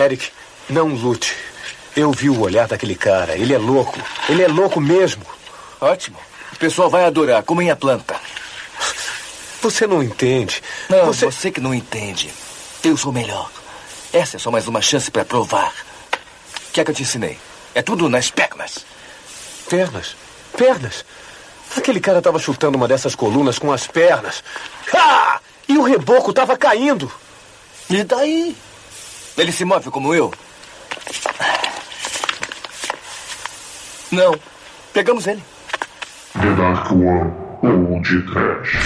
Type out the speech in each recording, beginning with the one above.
Eric, não lute. Eu vi o olhar daquele cara. Ele é louco. Ele é louco mesmo. Ótimo. O pessoal vai adorar, como em planta. Você não entende. Não, você... você que não entende. Eu sou melhor. Essa é só mais uma chance para provar. O que é que eu te ensinei? É tudo nas pernas. Pernas? Pernas? Aquele cara estava chutando uma dessas colunas com as pernas. Ah! E o reboco estava caindo. E daí? Ele se move como eu? Não. Pegamos ele. The Dark One ou de Trash.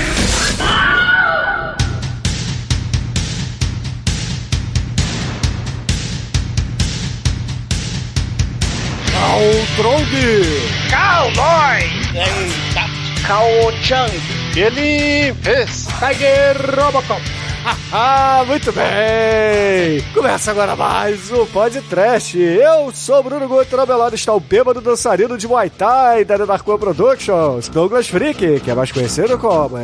Caltrong! Cowboy! Eita! Cao-Chang! Ele fez Tiger Robocop! Ah, muito bem! Começa agora mais o Podcast. Eu sou Bruno Guto, ao meu lado está o bêbado dançarino de Muay Thai da Darko Productions, Douglas Freak, que é mais conhecido como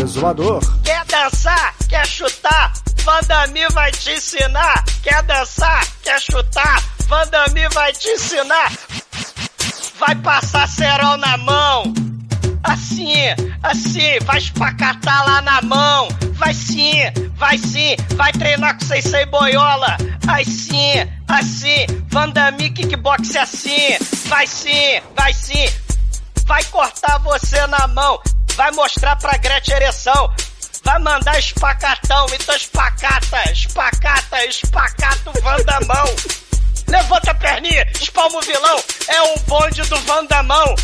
Exumador. Quer dançar? Quer chutar? Vandami vai te ensinar! Quer dançar? Quer chutar? Vandami vai te ensinar! Vai passar cerol na mão! Assim, assim, vai espacatar lá na mão. Vai sim, vai sim, vai treinar com Sensei Boiola. Assim, assim, Vandami Kickbox assim. Vai sim, vai sim. Vai cortar você na mão. Vai mostrar pra Gretchen ereção. Vai mandar espacatão, então espacata, espacata, espacata o Vandamão. Levanta a perninha, espalma o vilão, é o bonde do Vandamão.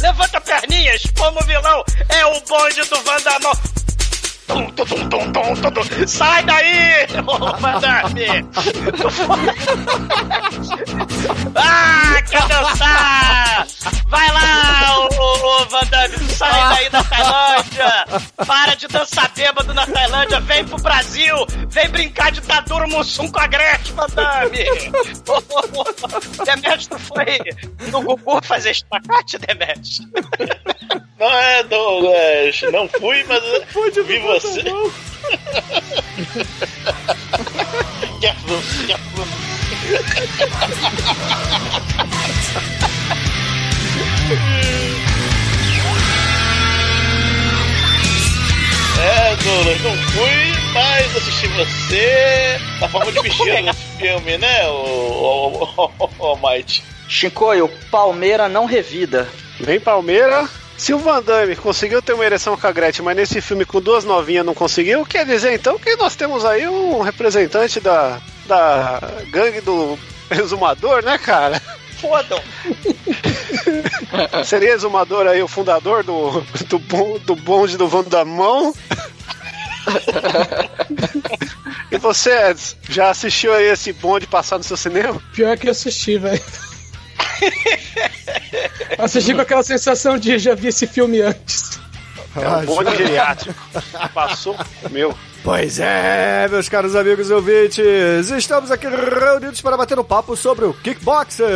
Levanta a perninha, espalma o vilão, é o bonde do Vandamão. Tum, tum, tum, tum, tum, tum, tum. Sai daí, ô Vandame! ah, quer dançar? Vai lá, ô, ô, ô Vandame, sai daí da Tailândia! Para de dançar bêbado na Tailândia, vem pro Brasil! Vem brincar de Taduro Mussum com a Gretchen, Vandame! Demet, tu foi no Gugu fazer espacate, Demet? Não é, Douglas. Não fui, mas Pode vi você. É, Douglas, não fui, mas assisti você na forma de bichinho no filme, né, o, o, o, o Might? Shinkoio, Palmeira não revida. Vem Palmeira, se o Van Damme conseguiu ter uma ereção com a Gretchen, mas nesse filme com duas novinhas não conseguiu, quer dizer então que nós temos aí um representante da, da gangue do exumador, né, cara? Fodam! Seria exumador aí o fundador do, do, do bonde do Van Damão? e você, já assistiu aí esse bonde passar no seu cinema? Pior que eu assisti, velho. Assisti com aquela sensação de já vi esse filme antes. É um bonde geriátrico. Passou meu. Pois é, meus caros amigos e ouvintes, estamos aqui reunidos para bater um papo sobre o Kickboxer,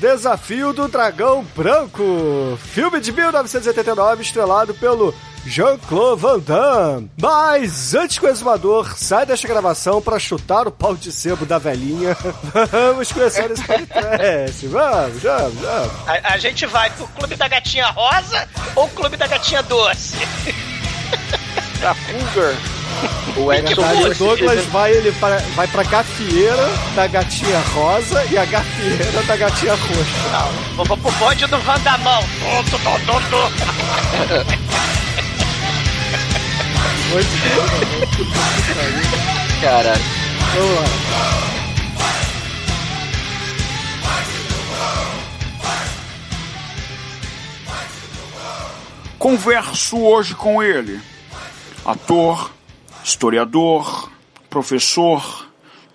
Desafio do Dragão Branco, filme de 1989 estrelado pelo Jean-Claude Van Damme. Mas antes que o exumador saia desta gravação para chutar o pau de sebo da velhinha, vamos conhecer esse podcast. Vamos, vamos, vamos. A, a, gente vai pro Clube da Gatinha Rosa ou Clube da Gatinha Doce? da Cougar. O Edson o Douglas vai, ele para, vai pra gafieira da gatinha rosa e a gafieira da gatinha roxa. Não, vou pro bonde do Vandamão. Muito Caralho. Vamos lá. Converso hoje com ele, ator, historiador, professor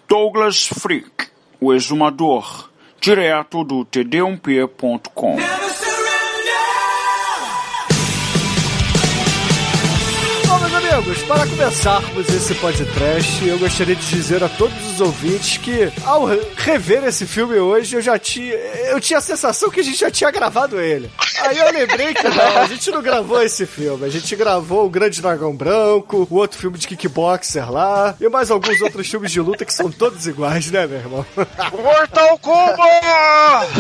Douglas Freak, o exumador, direto do td1p.com. amigos, para começarmos esse podcast, eu gostaria de dizer a todos os ouvintes que ao rever esse filme hoje, eu já tinha, eu tinha a sensação que a gente já tinha gravado ele. Aí eu lembrei que não, a gente não gravou esse filme. A gente gravou o Grande Dragão Branco, o outro filme de kickboxer lá, e mais alguns outros filmes de luta que são todos iguais, né, meu irmão? Mortal Kombat!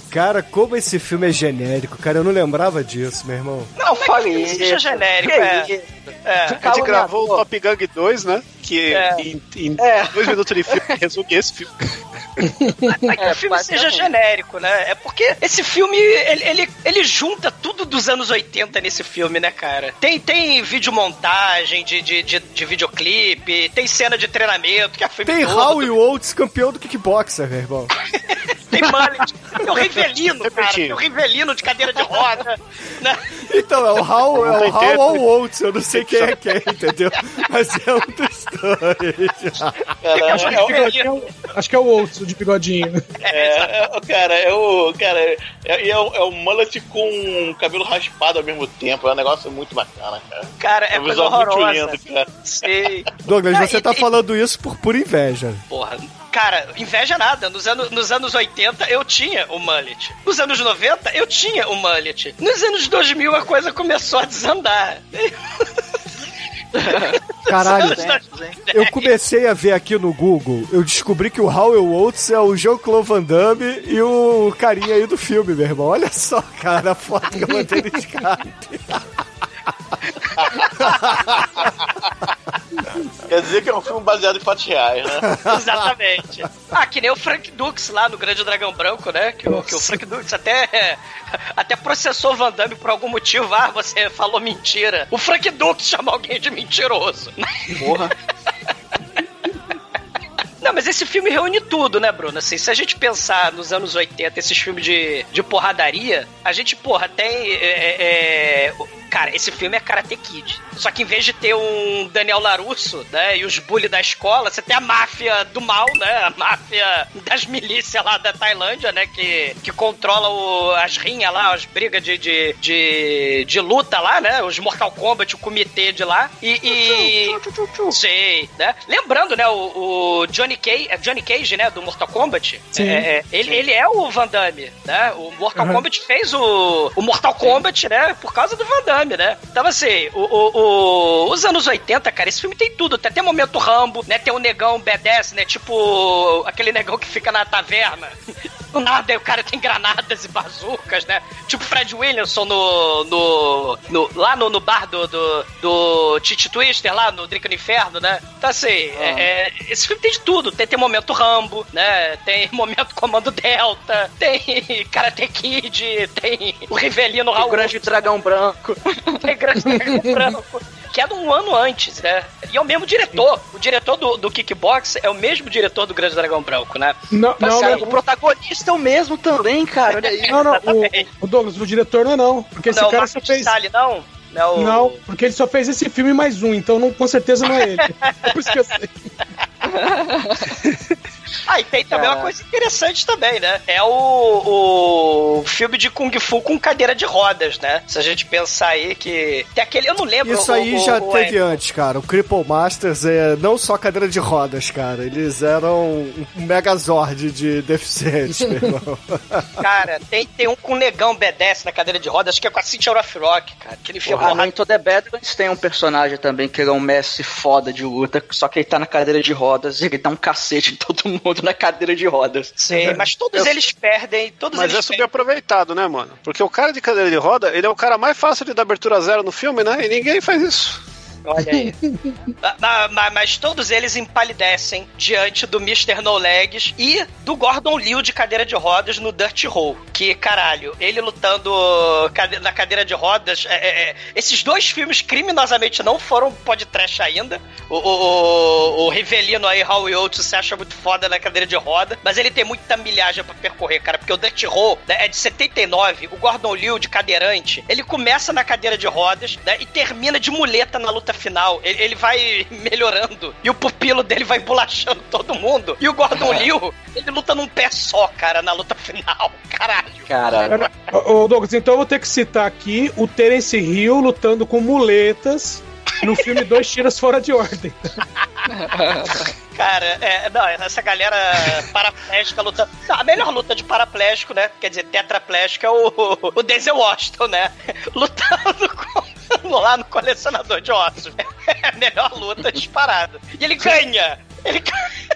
Cara, como esse filme é genérico, cara, eu não lembrava disso, meu irmão. Não, fale isso. Seja genérico, é. É. A gente gravou o Top Gang 2, né? Que É. em, em É. dois minutos de filme resume esse filme. Não é que o filme seja genérico, né? É porque esse filme, ele, ele, ele junta tudo dos anos 80 nesse filme, né, cara? Tem, tem videomontagem de, de, de, de videoclipe, tem cena de treinamento, que é a filme Tem. Howie Oates, campeão do kickboxer, meu irmão. Tem mullet, tem o Rivelino, cara. Tem o Rivelino de cadeira de roda, né? Então, é o Hal, é Não o ou o Oates, eu não sei quem é quem, entendeu? Mas é um dos dois. Cara, Acho que, é, o bigodinho é o- acho que é o Oates, o de bigodinho. é, é, cara, é o. Cara, é, é, o, é o mullet com cabelo raspado ao mesmo tempo. É um negócio muito bacana, cara. Cara, é um coisa horrorosa. lindo, cara. Sei. Douglas, Ah, você e- tá e- falando isso por pura inveja. Porra, cara, inveja nada. Nos anos, nos anos 80 eu tinha o mullet. Nos anos 90 eu tinha o mullet. Nos anos 2000 a coisa começou a desandar. Caralho, Nos anos 2010. eu comecei a ver aqui no Google, eu descobri que o Howell Oates é o Jean-Claude Van Damme e o carinha aí do filme, meu irmão. Olha só, cara, a foto que eu mandei no Skype. Quer dizer que é um filme baseado em fatos reais, né? Exatamente. Ah, que nem o Frank Dux lá no Grande Dragão Branco, né? Que, o, que o Frank Dux até, até processou o Van Damme por algum motivo. Ah, você falou mentira. O Frank Dux chama alguém de mentiroso. Porra. Não, mas esse filme reúne tudo, né, Bruno? Assim, se a gente pensar nos anos 80, esses filmes de, de porradaria, a gente, porra, tem. é, é, o- cara, esse filme é Karate Kid. Só que em vez de ter um Daniel Larusso, né, e os bully da escola, você tem a máfia do mal, né? A máfia das milícias lá da Tailândia, né? Que, que controla o- as rinhas lá, as brigas de, de, de, de luta lá, né? Os Mortal Kombat, o comitê de lá. E. e... Sei, né? Lembrando, né, o, o Johnny Cage, é Johnny Cage, né, do Mortal Kombat. Sim. É, é, ele, ele é o Van Damme, né? O Mortal Kombat fez o, o Mortal Kombat, né, por causa do Van Damme, né? Então, assim, o, o- o- os anos 80, cara, esse filme tem tudo. Tem até momento Rambo, né? Tem um negão BDS, né? Tipo aquele negão que fica na taverna. Do nada, aí o cara tem granadas e bazucas, né? Tipo Fred Williamson no. no, no- lá no, no bar do, do, do Titi Twister, lá no Drink no Inferno, né? Então, assim, é- é, esse filme tem de tudo. Tem, tem momento Rambo, né? Tem momento Comando Delta, tem Karate Kid, tem o Rivelino O Raul. grande dragão branco. Tem Grande Dragão Branco. Que é de um ano antes, né? E é o mesmo diretor. O diretor do, do Kickbox é o mesmo diretor do Grande Dragão Branco, né? Não, Tá não, Cara, certo. o protagonista é o mesmo também, cara. Olha aí. não, não, o, o Douglas, o diretor não é não. Porque esse não, cara só fez. Não? Não, Não, porque ele só fez esse filme mais um, então não, com certeza não é ele. É por isso que eu sei. Ah, e tem também uma coisa interessante também, né? É o, o filme de Kung Fu com cadeira de rodas, né? Se a gente pensar aí que. Tem aquele. Eu não lembro. Isso o- aí o- já o- teve antes, cara. O Cripple Masters é não só cadeira de rodas, cara. Eles eram um megazord de deficientes, meu irmão. Cara, tem, tem um com negão BDS na cadeira de rodas, acho que é com a Cynthia Rock, cara. Que ele fica Ah. Into the Badlands tem um personagem também que ele é um mestre foda de luta, só que ele tá na cadeira de rodas e ele dá um cacete em todo mundo na cadeira de rodas. Sim, mas todos Eu- eles perdem. Todos Mas eles é subaproveitado, né, mano? Porque o cara de cadeira de roda, ele é o cara mais fácil de dar abertura zero no filme, né? E ninguém faz isso. Olha aí. Ma- ma- mas, todos eles empalidecem diante do Mr. No Legs e do Gordon Liu de cadeira de rodas no Dirt Hole. Que, caralho, ele lutando cade- na cadeira de rodas. é- é- é, esses dois filmes criminosamente não foram podcast ainda. O, o, o, Rivelino aí, Howie Oates, se acha muito foda na cadeira de roda. Mas ele tem muita milhagem pra percorrer, cara. Porque o Dirt Hole né, é de 79. O Gordon Liu de cadeirante. Ele começa na cadeira de rodas né, e termina de muleta na luta final. Ele, ele vai melhorando. E o pupilo dele vai bolachando todo mundo. E o Gordon Liu, ele luta num pé só, cara, na luta final. Caralho. Caralho. Ô, ô, Douglas, então eu vou ter que citar aqui o Terence Hill lutando com muletas no filme Dois Tiras Fora de Ordem. Cara, é, não, essa galera paraplégica lutando. Não, a melhor luta de paraplégico, né? Quer dizer, tetraplégico é o, o Denzel Washington, né? Lutando com, lá no colecionador de ossos. É a melhor luta disparada. E ele ganha! Ele ganha.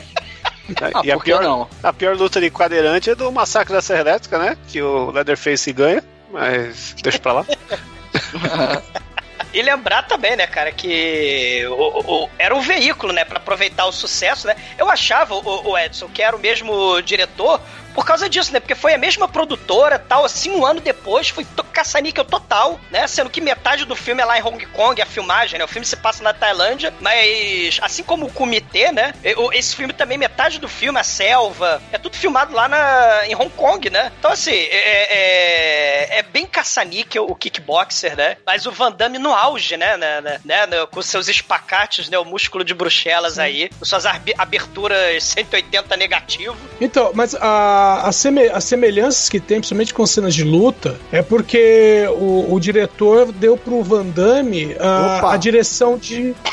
Ah, e a pior, não? a pior luta de quadeirante é do Massacre da Serra Elétrica, né? Que o Leatherface ganha, mas deixa pra lá. E lembrar também, né, cara, que o, o, era um veículo, né, para aproveitar o sucesso, né? Eu achava, o, o Edson, que era o mesmo diretor, por causa disso, né? Porque foi a mesma produtora, tal, assim, um ano depois, foi caça-níquel total, né? Sendo que metade do filme é lá em Hong Kong, a filmagem, né? O filme se passa na Tailândia, mas assim como o Comitê, né? Esse filme também, metade do filme, a selva, é tudo filmado lá na, em Hong Kong, né? Então, assim, é, é, é bem caça-níquel o kickboxer, né? Mas o Van Damme no auge, né? né, né, né com seus espacates, né? O músculo de Bruxelas aí, com suas aberturas 180 negativo. Então, mas a as, seme, as semelhanças que tem, principalmente com cenas de luta, é porque o, o diretor deu pro Van Damme a, a direção de.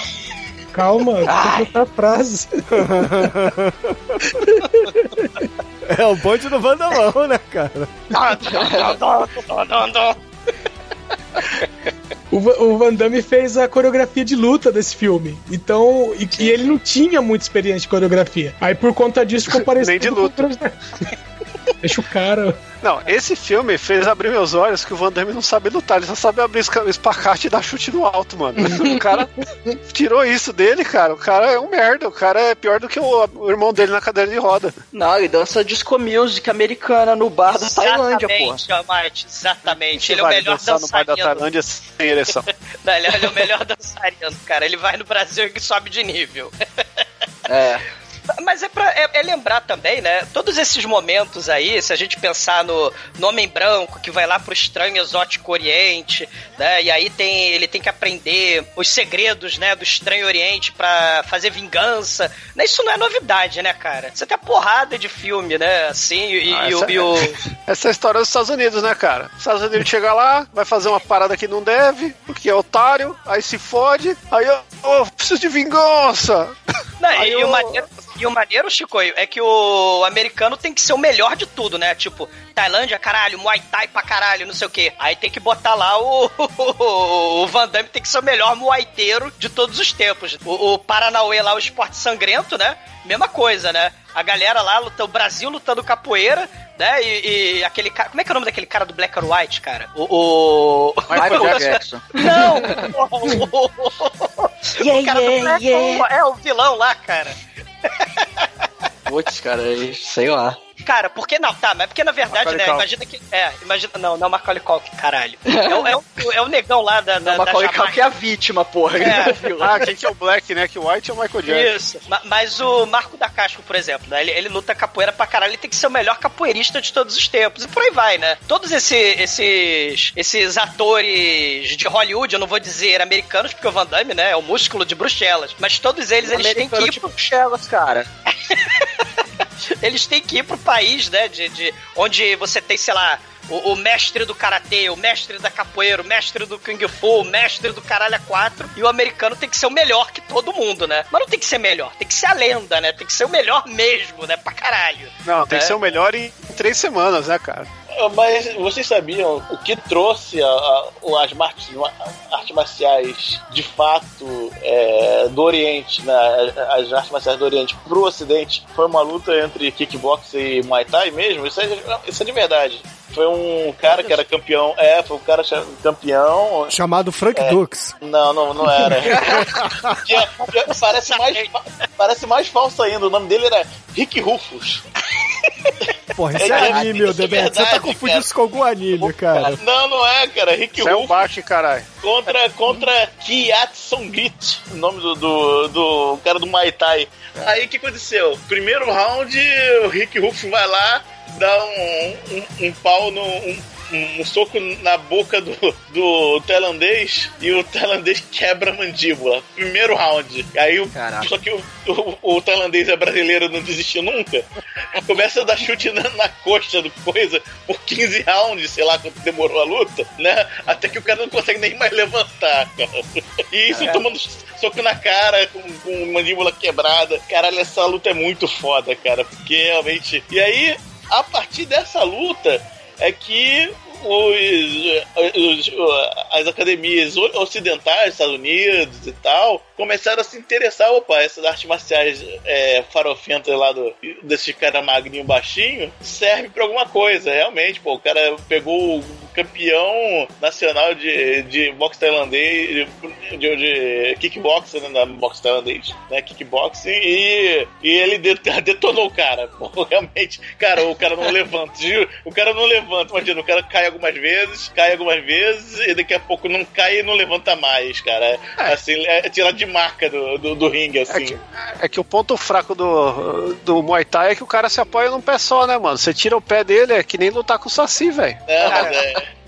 Calma, tem que a frase. é o ponte do Vandamão, né, cara? O, o Van Damme fez a coreografia de luta desse filme. Então, e, e ele não tinha muita experiência de coreografia. Aí por conta disso ficou parecendo. Nem de luta. Deixa o cara. Não, esse filme fez abrir meus olhos que o Van Damme não sabe lutar, ele só sabe abrir o espacate e dar chute no alto, mano. o cara tirou isso dele, cara. O cara é um merda, o cara é pior do que o, o irmão dele na cadeira de roda. Não, ele dança disco music americana no bar da Tailândia, pô. Exatamente, exatamente. Ele é o melhor dançarino. no bar da Tailândia sem ereção. não, ele é o melhor dançarino, cara. Ele vai no Brasil e sobe de nível. é. Mas é, pra, é, é, lembrar também, né? Todos esses momentos aí, se a gente pensar no, no Homem Branco, que vai lá pro estranho exótico Oriente, né? E aí tem, ele tem que aprender os segredos, né? Do estranho Oriente para fazer vingança. Né? Isso não é novidade, né, cara? Você tem a porrada de filme, né? Assim, e, ah, e, essa, e o... Essa é a história dos Estados Unidos, né, cara? Os Estados Unidos chega lá, vai fazer uma parada que não deve, porque é otário, aí se fode, aí eu, eu preciso de vingança. Não, aí e, eu... o maneiro, e o maneiro, Chicoio, é que o americano tem que ser o melhor de tudo, né? Tipo, Tailândia, caralho, Muay Thai pra caralho, não sei o quê. Aí tem que botar lá o, o, Van Damme tem que ser o melhor muaiteiro de todos os tempos. O, o Paranauê lá, o esporte sangrento, né? Mesma coisa, né? A galera lá, o Brasil lutando capoeira, né? E, e, aquele cara. Como é que é o nome daquele cara do Black or White, cara? O. o... Michael Jackson. Não! o, o, o cara do Black yeah. É o vilão lá, cara. Putz, cara, sei lá. Cara, porque não? Tá, mas porque na verdade, Macaulay né? Culkin. Imagina que. É, imagina. Não, não é o Macaulay Culkin, caralho. É, o, é, o, é o negão lá da. da o Macaulay Culkin é a vítima, porra. É. ah, quem que é o Black, né? Que o White é o Michael Jackson. Isso. Mas o Marco da Casco, por exemplo, né? Ele, ele luta capoeira pra caralho, ele tem que ser o melhor capoeirista de todos os tempos. E por aí vai, né? Todos esse, esses, esses atores de Hollywood, eu não vou dizer americanos, porque o Van Damme, né? É o músculo de Bruxelas. Mas todos eles, eles têm que ir. Pro... Bruxelas, cara. eles têm que ir pro país, né? De, de onde você tem, sei lá, o, o, mestre do karatê, o mestre da capoeira, o mestre do kung fu, o mestre do caralho a quatro, e o americano tem que ser o melhor que todo mundo, né? Mas não tem que ser melhor, tem que ser a lenda, né? Tem que ser o melhor mesmo, né? Pra caralho. Não, tem que né? ser o melhor em três semanas, né, cara? Ah, mas vocês sabiam o que trouxe a, a, as artes, marciais de fato é, do Oriente, né, as artes marciais do Oriente pro Ocidente? Foi uma luta entre kickbox e Muay Thai mesmo? Isso é, isso é de verdade. Foi um cara que era campeão. É, foi um cara campeão. Chamado Frank é, Dux. Não, não, não era. parece, mais, parece mais falso ainda. O nome dele era Rick Rufus. Porra, isso é, é anime, meu Debeto. Você tá confundindo isso com algum anime, cara. Não, não é, cara. Rick Rufus. É um baixo, caralho. Contra, contra Kiat Songit, o nome do, do, do cara do Muay Thai. Aí o que aconteceu? Primeiro round, o Rick Rufus vai lá, dá um, um, um pau no. Um, um, soco na boca do, do tailandês e o tailandês quebra a mandíbula. Primeiro round. Aí o, só que o, o, o tailandês é brasileiro, não desistiu nunca. Começa a dar chute na, na coxa do coisa por 15 rounds, sei lá quanto demorou a luta, né? Até que o cara não consegue nem mais levantar, cara. E isso é. tomando soco na cara, com, com mandíbula quebrada. Caralho, essa luta é muito foda, cara. Porque realmente. E aí, a partir dessa luta, é que os, os, as academias ocidentais, Estados Unidos e tal, começaram a se interessar, opa, essas artes marciais é, farofentas lá do, desse cara magrinho baixinho, serve pra alguma coisa, realmente, pô, o cara pegou o campeão nacional de, de boxe tailandês, de, de, de kickboxing, né, na boxe tailandês, né, kickboxing, e, e ele detonou o cara, pô, realmente, cara, o cara não levanta, o cara não levanta, imagina, o cara cai algumas vezes, cai algumas vezes, e daqui a pouco não cai e não levanta mais, cara, é. assim, é tirar de marca do, do, do ringue, é assim. É que, é que, o ponto fraco do, do Muay Thai é que o cara se apoia num pé só, né, mano? Você tira o pé dele, é que nem lutar com o Saci, velho. É, mas é.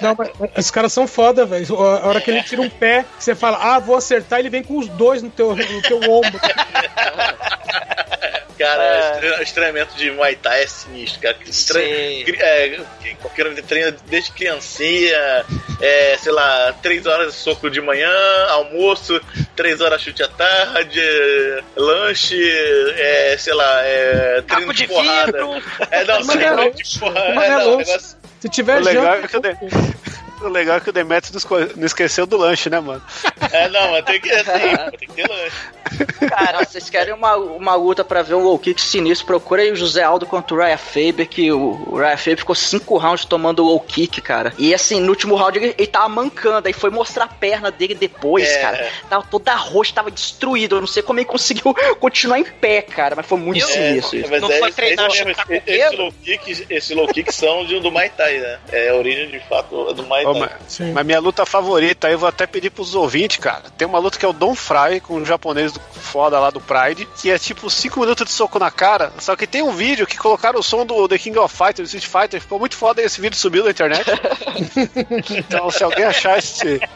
Não, mas os caras são foda, velho. A hora que ele tira um pé, você fala, ah, vou acertar, ele vem com os dois no teu, no teu ombro. Cara, é. o treinamento de Muay Thai é sinistro, cara. Tre... É, qualquer treina desde criancinha, é, sei lá, três horas de soco de manhã, almoço, três horas chute à tarde, lanche, é, sei lá, é, treino de, de porrada. Vidro. É, não, treino de porrada. É, não, negócio... Se tiver o legal, é que eu. O legal é que o Demetrius não esqueceu do lanche, né, mano? É, não, mas tem que, assim, tem que ter lanche. Cara, vocês querem uma, uma luta pra ver um low kick sinistro? Procura aí o José Aldo contra o Raya Faber, que o, o Raya Faber ficou cinco rounds tomando low kick, cara. E assim, no último round ele, ele tava mancando, aí foi mostrar a perna dele depois, é. cara. Tava toda roxa, tava destruído. Eu não sei como ele conseguiu continuar em pé, cara, mas foi muito é, sinistro. É, não é, foi treinar esse, esse, esse, low kick, esse low kick são de, do Mai Tai, né? É a origem de fato do Mai Oh, mas, mas, minha luta favorita, aí eu vou até pedir pros ouvintes, cara. Tem uma luta que é o Don Fry com o japonês do foda lá do Pride, que é tipo 5 minutos de soco na cara. Só que tem um vídeo que colocaram o som do The King of Fighters, Street Fighter, ficou muito foda e esse vídeo subiu na internet. então, se alguém achar esse.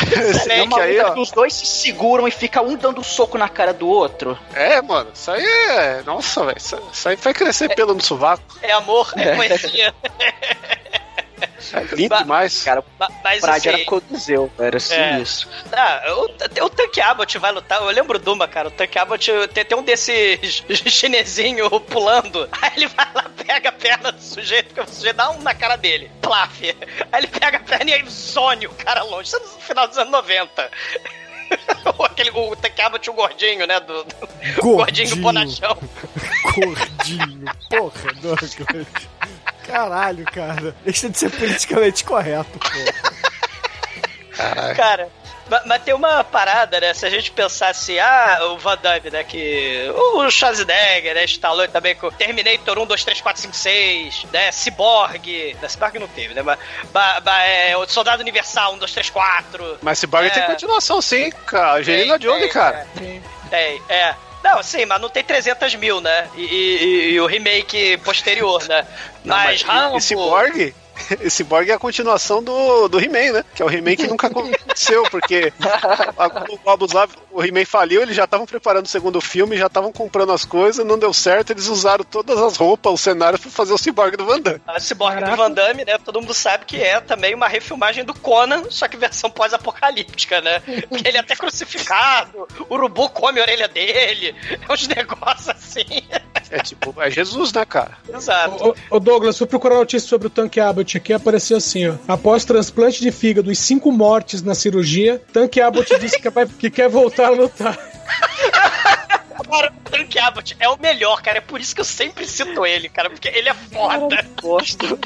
Esse é uma aí, ó. os dois se seguram e fica um dando soco na cara do outro. É, mano, isso aí é. Nossa, velho. Isso aí vai crescer é, pelo no sovaco. É amor, é poesia. É lindo demais. Cara, mas Pride assim, era Coliseu, era assim é. isso. Ah, o, o Tank Abbott vai lutar. Eu lembro do uma, cara. O Tank Abbott tem, tem um desses chinesinho pulando. Aí ele vai lá, pega a perna do sujeito, que o sujeito dá um na cara dele. Plaf. Aí ele pega a perna e aí zone o cara longe. Isso é no final dos anos 90. Aquele, o Tekaba tinha o gordinho, né? Do, do gordinho. gordinho bonachão. Gordinho. Porra, Douglas. Caralho, cara. Deixa de ser politicamente correto, pô. Cara, mas, tem uma parada, né? Se a gente pensasse, ah, o Van Damme, né? Que. O Schwarzenegger, né? Stallone também com Terminator 1, 2, 3, 4, 5, 6, né? Cyborg. Né? Cyborg não teve, né? Mas, mas, mas é, o Soldado Universal 1, 2, 3, 4. Mas Cyborg é... tem continuação, sim, cara. Angelina Jolie, cara. Tem, tem, é. Não, sim, mas não tem 300 mil, né? E, e, e o remake posterior, né? Não, mas, mas Rambo... E Cyborg? esse Borg é a continuação do, do He-Man, né? Que é o He-Man que nunca aconteceu, porque o Abusav, o He-Man faliu, eles já estavam preparando o segundo filme, já estavam comprando as coisas, não deu certo, eles usaram todas as roupas, os cenários para fazer o Cyborg do Van Damme. A Cyborg do Van Damme, né? Todo mundo sabe que é também uma refilmagem do Conan, só que versão pós-apocalíptica, né? Porque ele é até crucificado, o urubu come a orelha dele, é uns negócios assim. É tipo, é Jesus, né, cara? Exato. Ô, Douglas, fui procurar notícia sobre o Tanque Abbott aqui, apareceu assim, ó. Após transplante de fígado e cinco mortes na cirurgia, Tanque Abbott disse que, vai, que quer voltar a lutar. Cara, o Tank Abbott é o melhor, cara. É por isso que eu sempre cito ele, cara, porque ele é foda. Gosto.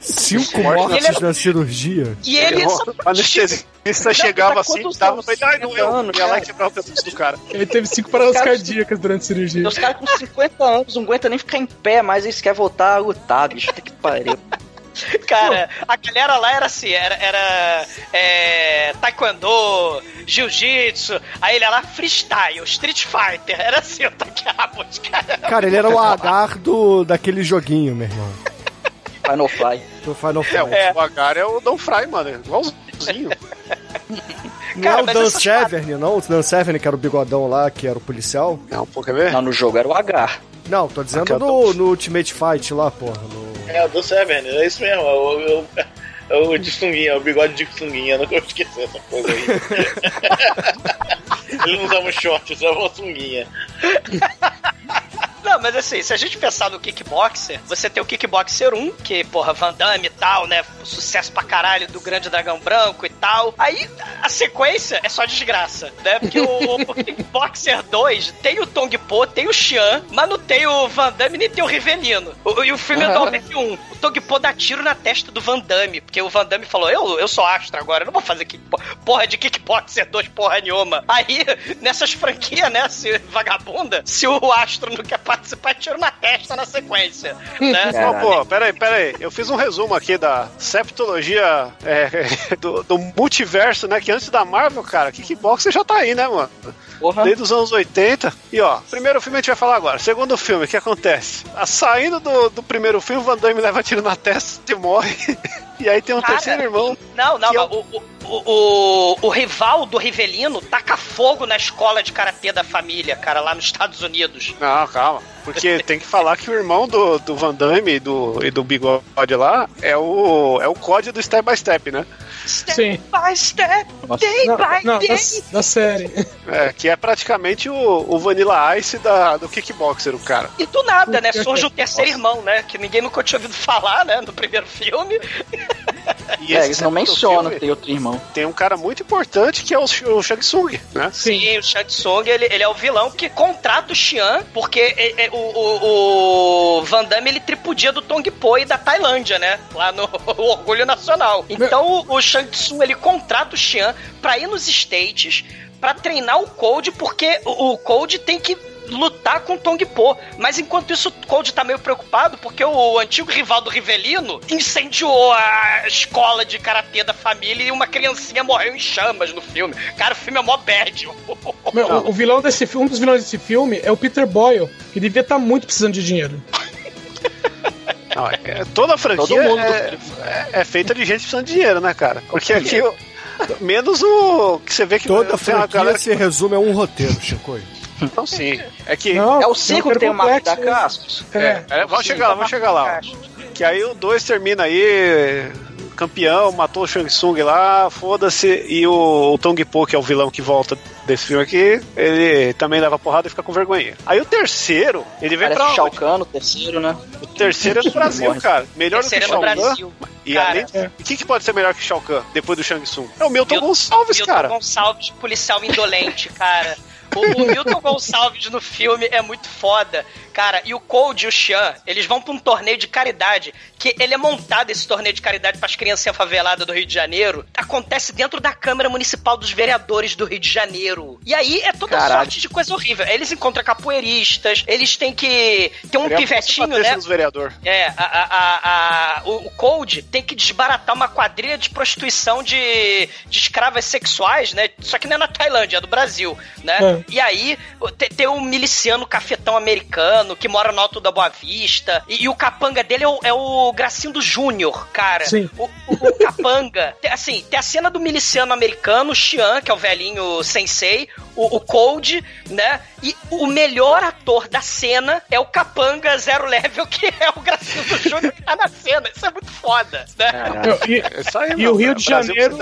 Cinco mortes é... na cirurgia. E ele. ele anestesista chegava assim, tava falei, ai, não eu. Ia lá e quebrava o pescoço do cara. Ele teve cinco paradas cardíacas durante a cirurgia. Os caras com 50 anos não aguentam nem ficar em pé, mas eles querem voltar a lutar, bicho. Tem que pariu. Cara, a galera lá era assim, era, era é, taekwondo, jiu-jitsu, aí ele era lá freestyle, street fighter, era assim o Takeabot, cara. Cara, ele era o agar do, daquele joguinho, meu irmão. Final Fly. Do Final Fly. É, o Agar é o Don Fry, mano. É igualzinho. Não Cara, é o Dan Severn, não? O Dan Severn, que era o bigodão lá, que era o policial? Não, pô, quer ver? Não, no jogo era o H. Não, tô dizendo no, no Ultimate Fight lá, porra. No... É, o do Severn, é isso mesmo. É o, é o, é o de sunguinha, o bigode de sunguinha. Eu não vou esquecer essa coisa aí. Ele não usava um short, usava uma sunguinha. Não, mas assim, se a gente pensar no Kickboxer, você tem o Kickboxer 1, que, porra, Van Damme e tal, né? Sucesso pra caralho do Grande Dragão Branco e tal. Aí a sequência é só desgraça, né? Porque o, o Kickboxer 2 tem o Tong Po, tem o Xian, mas não tem o Van Damme nem tem o Rivelino. O- e o filme é do Albert 1. O Tong Po dá tiro na testa do Van Damme, porque o Van Damme falou: Eu, eu sou astro agora, eu não vou fazer kickbo porra de Kickboxer 2, porra nenhuma. Aí, nessas franquias, né, se vagabunda, se o astro não quer participar, tiro na testa na sequência, né? Não, pô, peraí, peraí. Eu fiz um resumo aqui da septologia é, do, do multiverso, né? Que antes da Marvel, cara, Kickboxer já tá aí, né, mano? Porra. Desde os anos 80. E ó, primeiro filme a gente vai falar agora. Segundo filme, o que acontece? A, saindo do, do primeiro filme, o Van Damme leva tiro na testa e morre. E aí tem um Cara, terceiro irmão. Não, não, é o, o, o, o rival do Rivelino taca fogo na escola de karatê da família, cara, lá nos Estados Unidos. Não, calma. Porque tem que falar que o irmão do, do Van Damme e do, e do Bigode lá é o, é o código do Step by Step, né? Step Sim. by step, day Não, by não, day. da, da série. É, que é praticamente o, o Vanilla Ice da, do Kickboxer, o cara. E do nada, né? Surge um terceiro irmão, né? Que ninguém nunca tinha ouvido falar, né? No primeiro filme. E É, eles não mencionam que tem outro irmão. Tem um cara muito importante que é o, o Shang Tsung, né? Sim, o Shang Tsung, ele, ele é o vilão que contrata o Xian, porque é- é o, o, o Van Damme, ele tripudia do Tong Po e da Tailândia, né? Lá no Orgulho Nacional. Então o, o Shang Tsung, ele contrata o Xian pra ir nos States pra treinar o Cold, porque o Cold tem que lutar com o Tong Po. Mas enquanto isso, o Cold tá meio preocupado porque o antigo rival do Rivelino incendiou a escola de karatê da família e uma criancinha morreu em chamas no filme. Cara, o filme é mó bad. Meu, o, o vilão desse filme, um dos vilões desse filme é o Peter Boyle, que devia estar muito precisando de dinheiro. Não, é- toda a franquia Todo mundo. é, é- é feita de gente precisando de dinheiro, né, cara? Porque aqui, menos o que você vê que Toda tem uma franquia galera se resume a um roteiro, Chico. Então sim, é que... Não, É o um 5 que tem o Marco da complexo, Cascos? É. É, vamos chegar lá, vamos chegar lá. Que aí o 2 termina aí, campeão, matou o Shang Tsung lá, foda-se, e o, o Tong Po, que é o vilão que volta desse filme aqui, ele também leva porrada e fica com vergonha. Aí o terceiro, ele vem Parece pra o Shao? Kahn, o terceiro, né? O terceiro é do Brasil, cara. Melhor do que Terceiro é Shao no Kahn. Brasil. E Cara, além de... O que, que pode ser melhor que Shao Kahn depois do Shang Tsung? É o Milton Milton- Gonçalves, Milton cara. Gonçalves, policial indolente, cara. O, Milton Gonçalves no filme é muito foda. Cara, e o Cold e o Xian, eles vão pra um torneio de caridade, que ele é montado esse torneio de caridade pras crianças faveladas do Rio de Janeiro. Acontece dentro da Câmara Municipal dos Vereadores do Rio de Janeiro. E aí é toda Caralho. sorte de coisa horrível. Eles encontram capoeiristas, eles têm que. Tem um pivetinho, né? vereador. É, a, a, a- a- o, o Cold tem que desbaratar uma quadrilha de prostituição de, de escravas sexuais, né? Só que não é na Tailândia, é do Brasil, né? É. E aí tem, tem um miliciano cafetão americano que mora no Alto da Boa Vista. E, e o capanga dele é o, é o Gracindo Júnior, cara. Sim. O, o- o capanga. tem- assim, tem a cena do miliciano americano, o Xian, que é o velhinho sensei, o, o Cold, né? E o melhor ator da cena é o capanga zero level, que é o Gracindo Júnior que tá na cena. Isso é muito foda, né? E, É aí, e o Rio é de Brasil Janeiro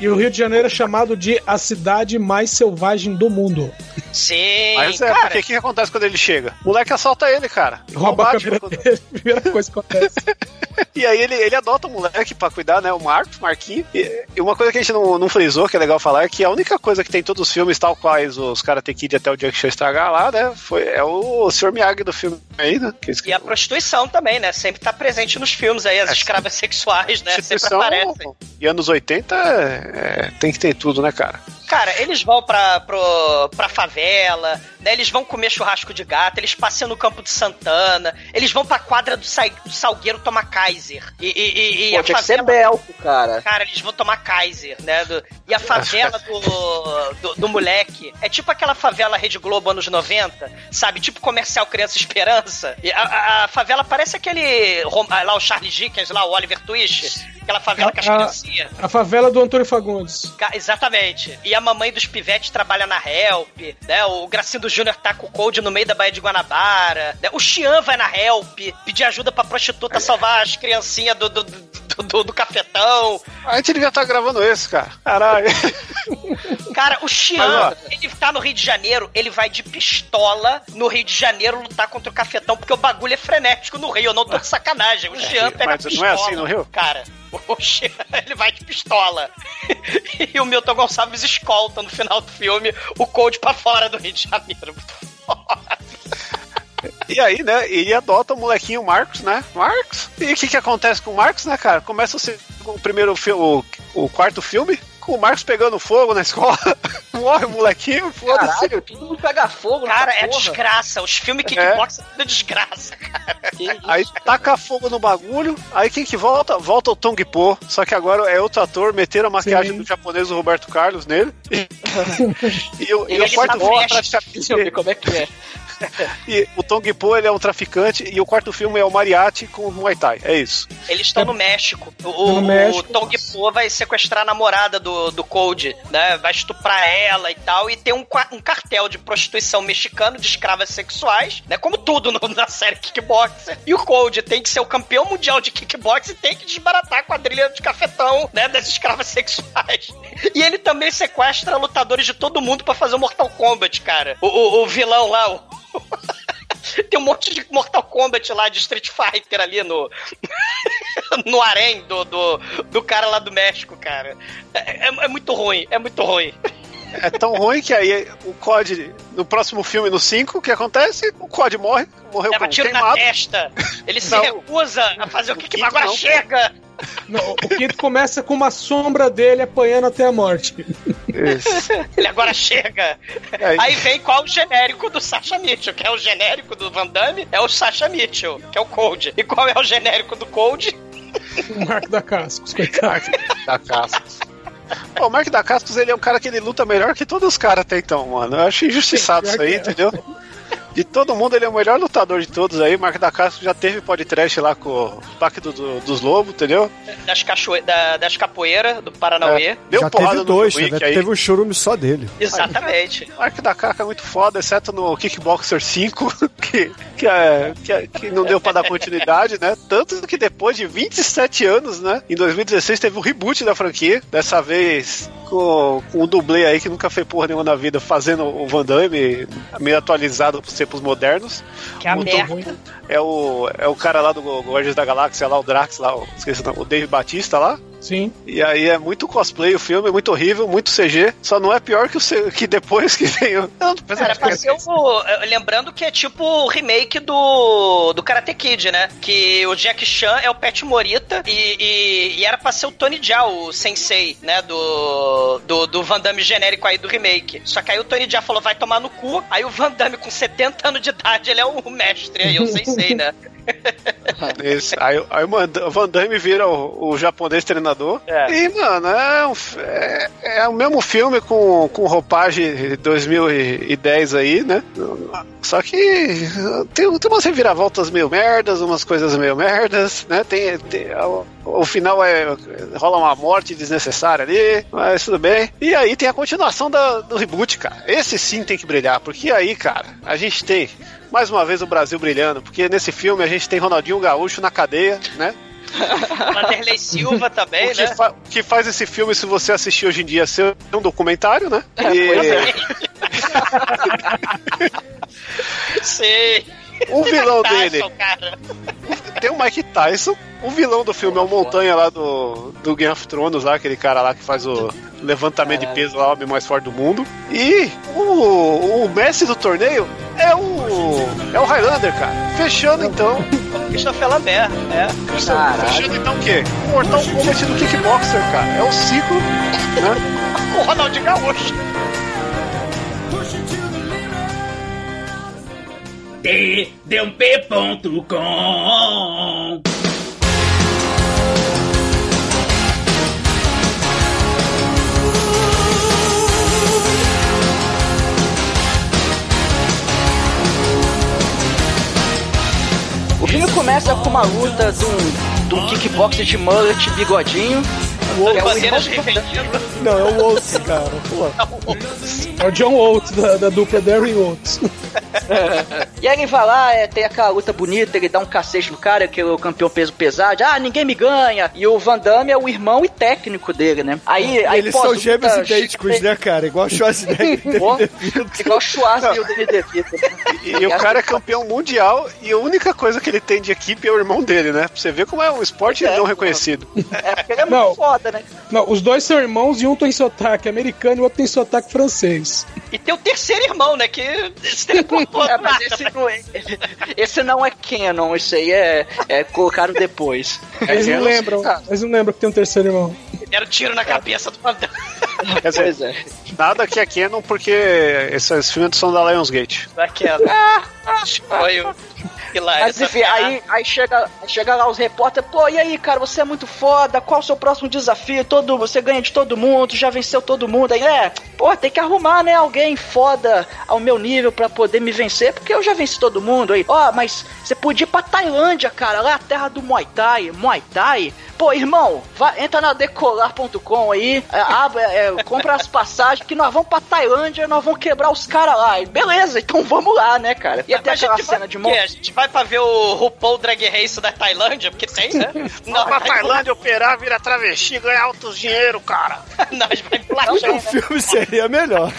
e o Rio de Janeiro é chamado de a cidade mais selvagem do mundo. Sim, Mas é, cara. porque o que, que acontece quando ele chega? O moleque assalta ele, cara. Rouba a Combate, câmera quando- dele, primeira coisa que acontece. E aí ele, ele adota o moleque pra cuidar, né? O Marcos, Marquinhos. E, e uma coisa que a gente não, não frisou, que é legal falar, é que a única coisa que tem em todos os filmes, tal quais os caras têm que ir até o Junction estragar lá, né? Foi, é o Sr. Miyagi do filme aí, né? Que E a prostituição também, né? Sempre tá presente nos filmes aí, as escravas sexuais, né? Sempre aparecem. E anos 80 é, é, tem que ter tudo, né, cara? Cara, eles vão pra, pro, pra favela, né? Eles vão comer churrasco de gato, eles passam no campo de Santana, eles vão pra quadra do, Sa do Salgueiro tomar Kaiser. E, e, e Pô, a tinha favela... que ser Belco, cara. Cara, eles vão tomar Kaiser, né? Do- e a favela do, do, do moleque é tipo aquela favela Rede Globo anos 90, sabe? Tipo comercial Criança Esperança. E a, a- a favela parece aquele. ah, Lá o Charlie Dickens, lá o Oliver Twist. Aquela favela com as A- criancinhas. A favela do Antônio Fagundes. Exatamente. E a mamãe dos pivetes trabalha na Help, né? O Gracindo Júnior tá com o Cold no meio da Baía de Guanabara. né? O Xian vai na Help pedir ajuda pra prostituta salvar as criancinhas do, do, do, do- do cafetão. A gente devia estar gravando esse, cara. Caralho. Cara, o Xian, ele tá no Rio de Janeiro, ele vai de pistola no Rio de Janeiro lutar contra o cafetão, porque o bagulho é frenético no Rio, eu não tô de sacanagem. O Xian pega mas a não pistola. é assim no Rio? Cara, o Xian, ele vai de pistola. e o Milton Gonçalves escolta no final do filme o Cold pra fora do Rio de Janeiro. E aí, né, ele adota o molequinho Marcos, né? Marcos. E o que que acontece com o Marcos, né, cara? Começa o, primeiro filme, o, o quarto filme, o Marcos pegando fogo na escola. Morre o molequinho, foda-se. Caralho, todo mundo pega fogo Cara, é porra. desgraça. Os filmes kickbox é tudo desgraça, cara. Aí taca fogo no bagulho, aí quem que volta? Volta o Tong Po, só que agora é outro ator, meteram a maquiagem Sim. do japonês do Roberto Carlos nele. e, o, e Ele o quarto tá é veste. Deixa eu ver praticamente. como é que é. E o Tong Po ele é um traficante, e o quarto filme é o Mariachi com o Muay Thai. É isso. Eles estão no México. O, no o México. Tong Po vai sequestrar a namorada do, do Cold, né? Vai estuprar ela e tal. E tem um, um cartel de prostituição mexicano de escravas sexuais, né? Como tudo no- na série Kickboxer. E o Cold tem que ser o campeão mundial de kickbox e tem que desbaratar a quadrilha de cafetão, né? Das escravas sexuais. E ele também sequestra lutadores de todo mundo pra fazer o Mortal Kombat, cara. O, o- o vilão lá, o. Tem um monte de Mortal Kombat lá de Street Fighter ali no. no harém do, do, do cara lá do México, cara. É, é- é muito ruim, é muito ruim. É tão ruim que aí o COD, no próximo filme, no 5, o que acontece? O COD morre, morreu Leva como? tiro na Queimado. testa. Ele se recusa a fazer o que, que agora não. chega. Não, o quinto começa com uma sombra dele apanhando até a morte. Isso. Ele agora chega. Aí- Aí vem qual o genérico do Sasha Mitchell, que é o genérico do Van Damme, é o Sasha Mitchell, que é o Cold. E qual é o genérico do Cold? O Marco da Cascos, coitado. da Cascos. Pô, o Mark da Cascos, ele é um cara que ele luta melhor que todos os caras até então, mano. Eu acho injustiçado Sim, isso aí, é. entendeu? De todo mundo, ele é o melhor lutador de todos aí. Mark da Cascos já teve podcast lá com o Pacto do- dos Lobos, entendeu? Das, cachoe... da- das capoeiras do Paranauê. É, deu Já porrada teve no dois, John Wick né? aí. Teve um churume só dele. Exatamente. O Mark da Caca é muito foda, exceto no Kickboxer 5, que, que, é, que, é- que não deu pra dar continuidade, né? Tanto que depois de 27 anos, né? Em 2016 teve um reboot da franquia, dessa vez com, com um dublê aí que nunca fez porra nenhuma na vida, fazendo o Van Damme meio atualizado pros tempos modernos. Que é a Muito merda. ruim. É o, é o cara lá do Guardiões da Galáxia, lá, o Drax, lá, o, esqueci o nome, o Dave Batista lá. Sim. E aí é muito cosplay o filme, é muito horrível, muito CG. Só não é pior que, o, C- que depois que tem o. Não, Cara, pra ser o, lembrando que é tipo o remake do, do Karate Kid, né? Que o Jack Chan é o Pet Morita e, e, e era pra ser o Tony Jaa, o sensei, né? Do, do, do Van Damme genérico aí do remake. Só que aí o Tony Jaa falou, vai tomar no cu. Aí o Van Damme com 70 anos de idade, ele é o mestre aí, o sensei, né? Isso. Aí, aí o Van Damme vira o, o japonês treinador. É. E, mano, é, um é, é o mesmo filme com, com roupagem 2010 aí, né? Só que tem, tem umas reviravoltas meio merdas, umas coisas meio merdas, né? Tem, tem- o final é. rola uma morte desnecessária ali, mas tudo bem. E aí tem a continuação da- do reboot, cara. Esse sim tem que brilhar, porque aí, cara, a gente tem. Mais uma vez o Brasil brilhando, porque nesse filme a gente tem Ronaldinho Gaúcho na cadeia, né? Vanderlei Silva também, o que, né? fa- o que faz esse filme, se você assistir hoje em dia, ser um documentário, né? E é. Sei. O vilão Tyson, dele cara. tem o Mike Tyson. O vilão do filme é o Montanha lá do, do Game of Thrones, lá, aquele cara lá que faz o levantamento de peso lá, o homem mais forte do mundo. E o, o mestre do torneio é o. é o Highlander, cara. Fechando então. Christopher Lambert, é. Fechando então o quê? O Mortal Kombat do Kickboxer, cara. É o ciclo, né? O Ronaldinho Gaúcho. td1p.com. O filme começa com uma luta de um, de um kickboxer de mullet bigodinho. Que é o irmão-. Não, é o Oates, cara. Pô. É o John Oates, da, da dupla Darren Oates. E aí ele vai lá, é, tem aquela luta bonita, ele dá um cacete no cara, que é o campeão peso pesado. Ah, ninguém me ganha. E o Van Damme é o irmão e técnico dele, né? Aí, aí Eles são gêmeos idênticos, né, cara? Igual o Schwarzenegger e. Igual o Schwarzenegger e o Danny DeVito. E, e o cara é campeão mundial e a única coisa que ele tem de equipe é o irmão dele, né? Pra você ver como é um esporte É, não reconhecido. É, porque ele é Não. muito foda, né? Não, os dois são irmãos e um tem sotaque americano e o outro tem sotaque francês. E tem o terceiro irmão, né? Que se teleportou É, mas esse não é, esse não é canon, isso aí é, é colocaram depois. Eles não lembram, eles não lembram que tem um terceiro irmão. Deram tiro na cabeça do Damme. Quer dizer, Pois é. nada que é canon porque esses filmes são da Lionsgate. Daquela. Ah, Foi o Hilário. Mas enfim, aí, aí chega, chega lá os repórteres, pô, e aí, cara, você é muito foda, qual o seu próximo desafio? Todo, você ganha de todo mundo, já venceu todo mundo. Aí, é, pô, tem que arrumar, né, alguém foda ao meu nível pra poder me vencer, porque eu já venci todo mundo aí. Ó, mas você podia ir pra Tailândia, cara, lá a terra do Muay Thai, Muay Thai. Pô, irmão, vai, entra na decolar.com aí, é, abre, é, compra as passagens, que nós vamos pra Tailândia, nós vamos quebrar os caras lá. E beleza, então vamos lá, né, cara? E até aquela gente cena vai, de quê? A gente vai pra ver o RuPaul Drag Race da Tailândia, porque tem, né? Não, pra Tailândia operar, vira travesti, ganhar altos dinheiro, cara. Nós vai placar. O filme seria melhor.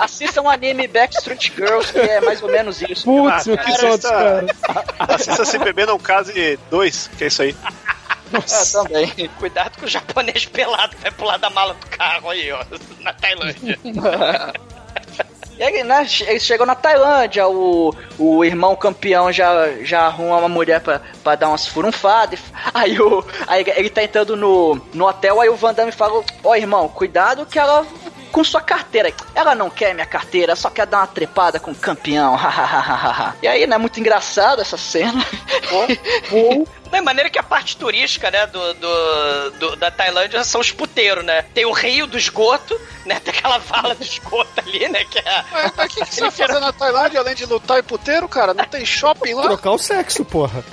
Assistam o anime Backstreet Girls, que é mais ou menos isso. Putz, meu, que cara, saudades, cara. Assista Se Beber Não Case 2, que é isso aí. É, também. Cuidado com o japonês pelado que vai pular da mala do carro aí, ó, na Tailândia. E aí, né, eles chegam na Tailândia, o, o irmão campeão já, já arruma uma mulher pra, pra dar umas furunfadas. Aí, o, aí ele tá entrando no, no hotel, aí o Van Damme fala, ó irmão, cuidado que ela... Com sua carteira. Ela não quer minha carteira, só quer dar uma trepada com o campeão. e aí, né? Muito engraçado essa cena. Da maneira que a parte turística, né, do, do, do- da Tailândia são os puteiros, né? Tem o rio do esgoto, né? Tem aquela vala do esgoto ali, né? Que é. Mas mas o que, que você vai fazer na Tailândia além de lutar em puteiro, cara? Não tem shopping lá? Trocar o sexo, porra.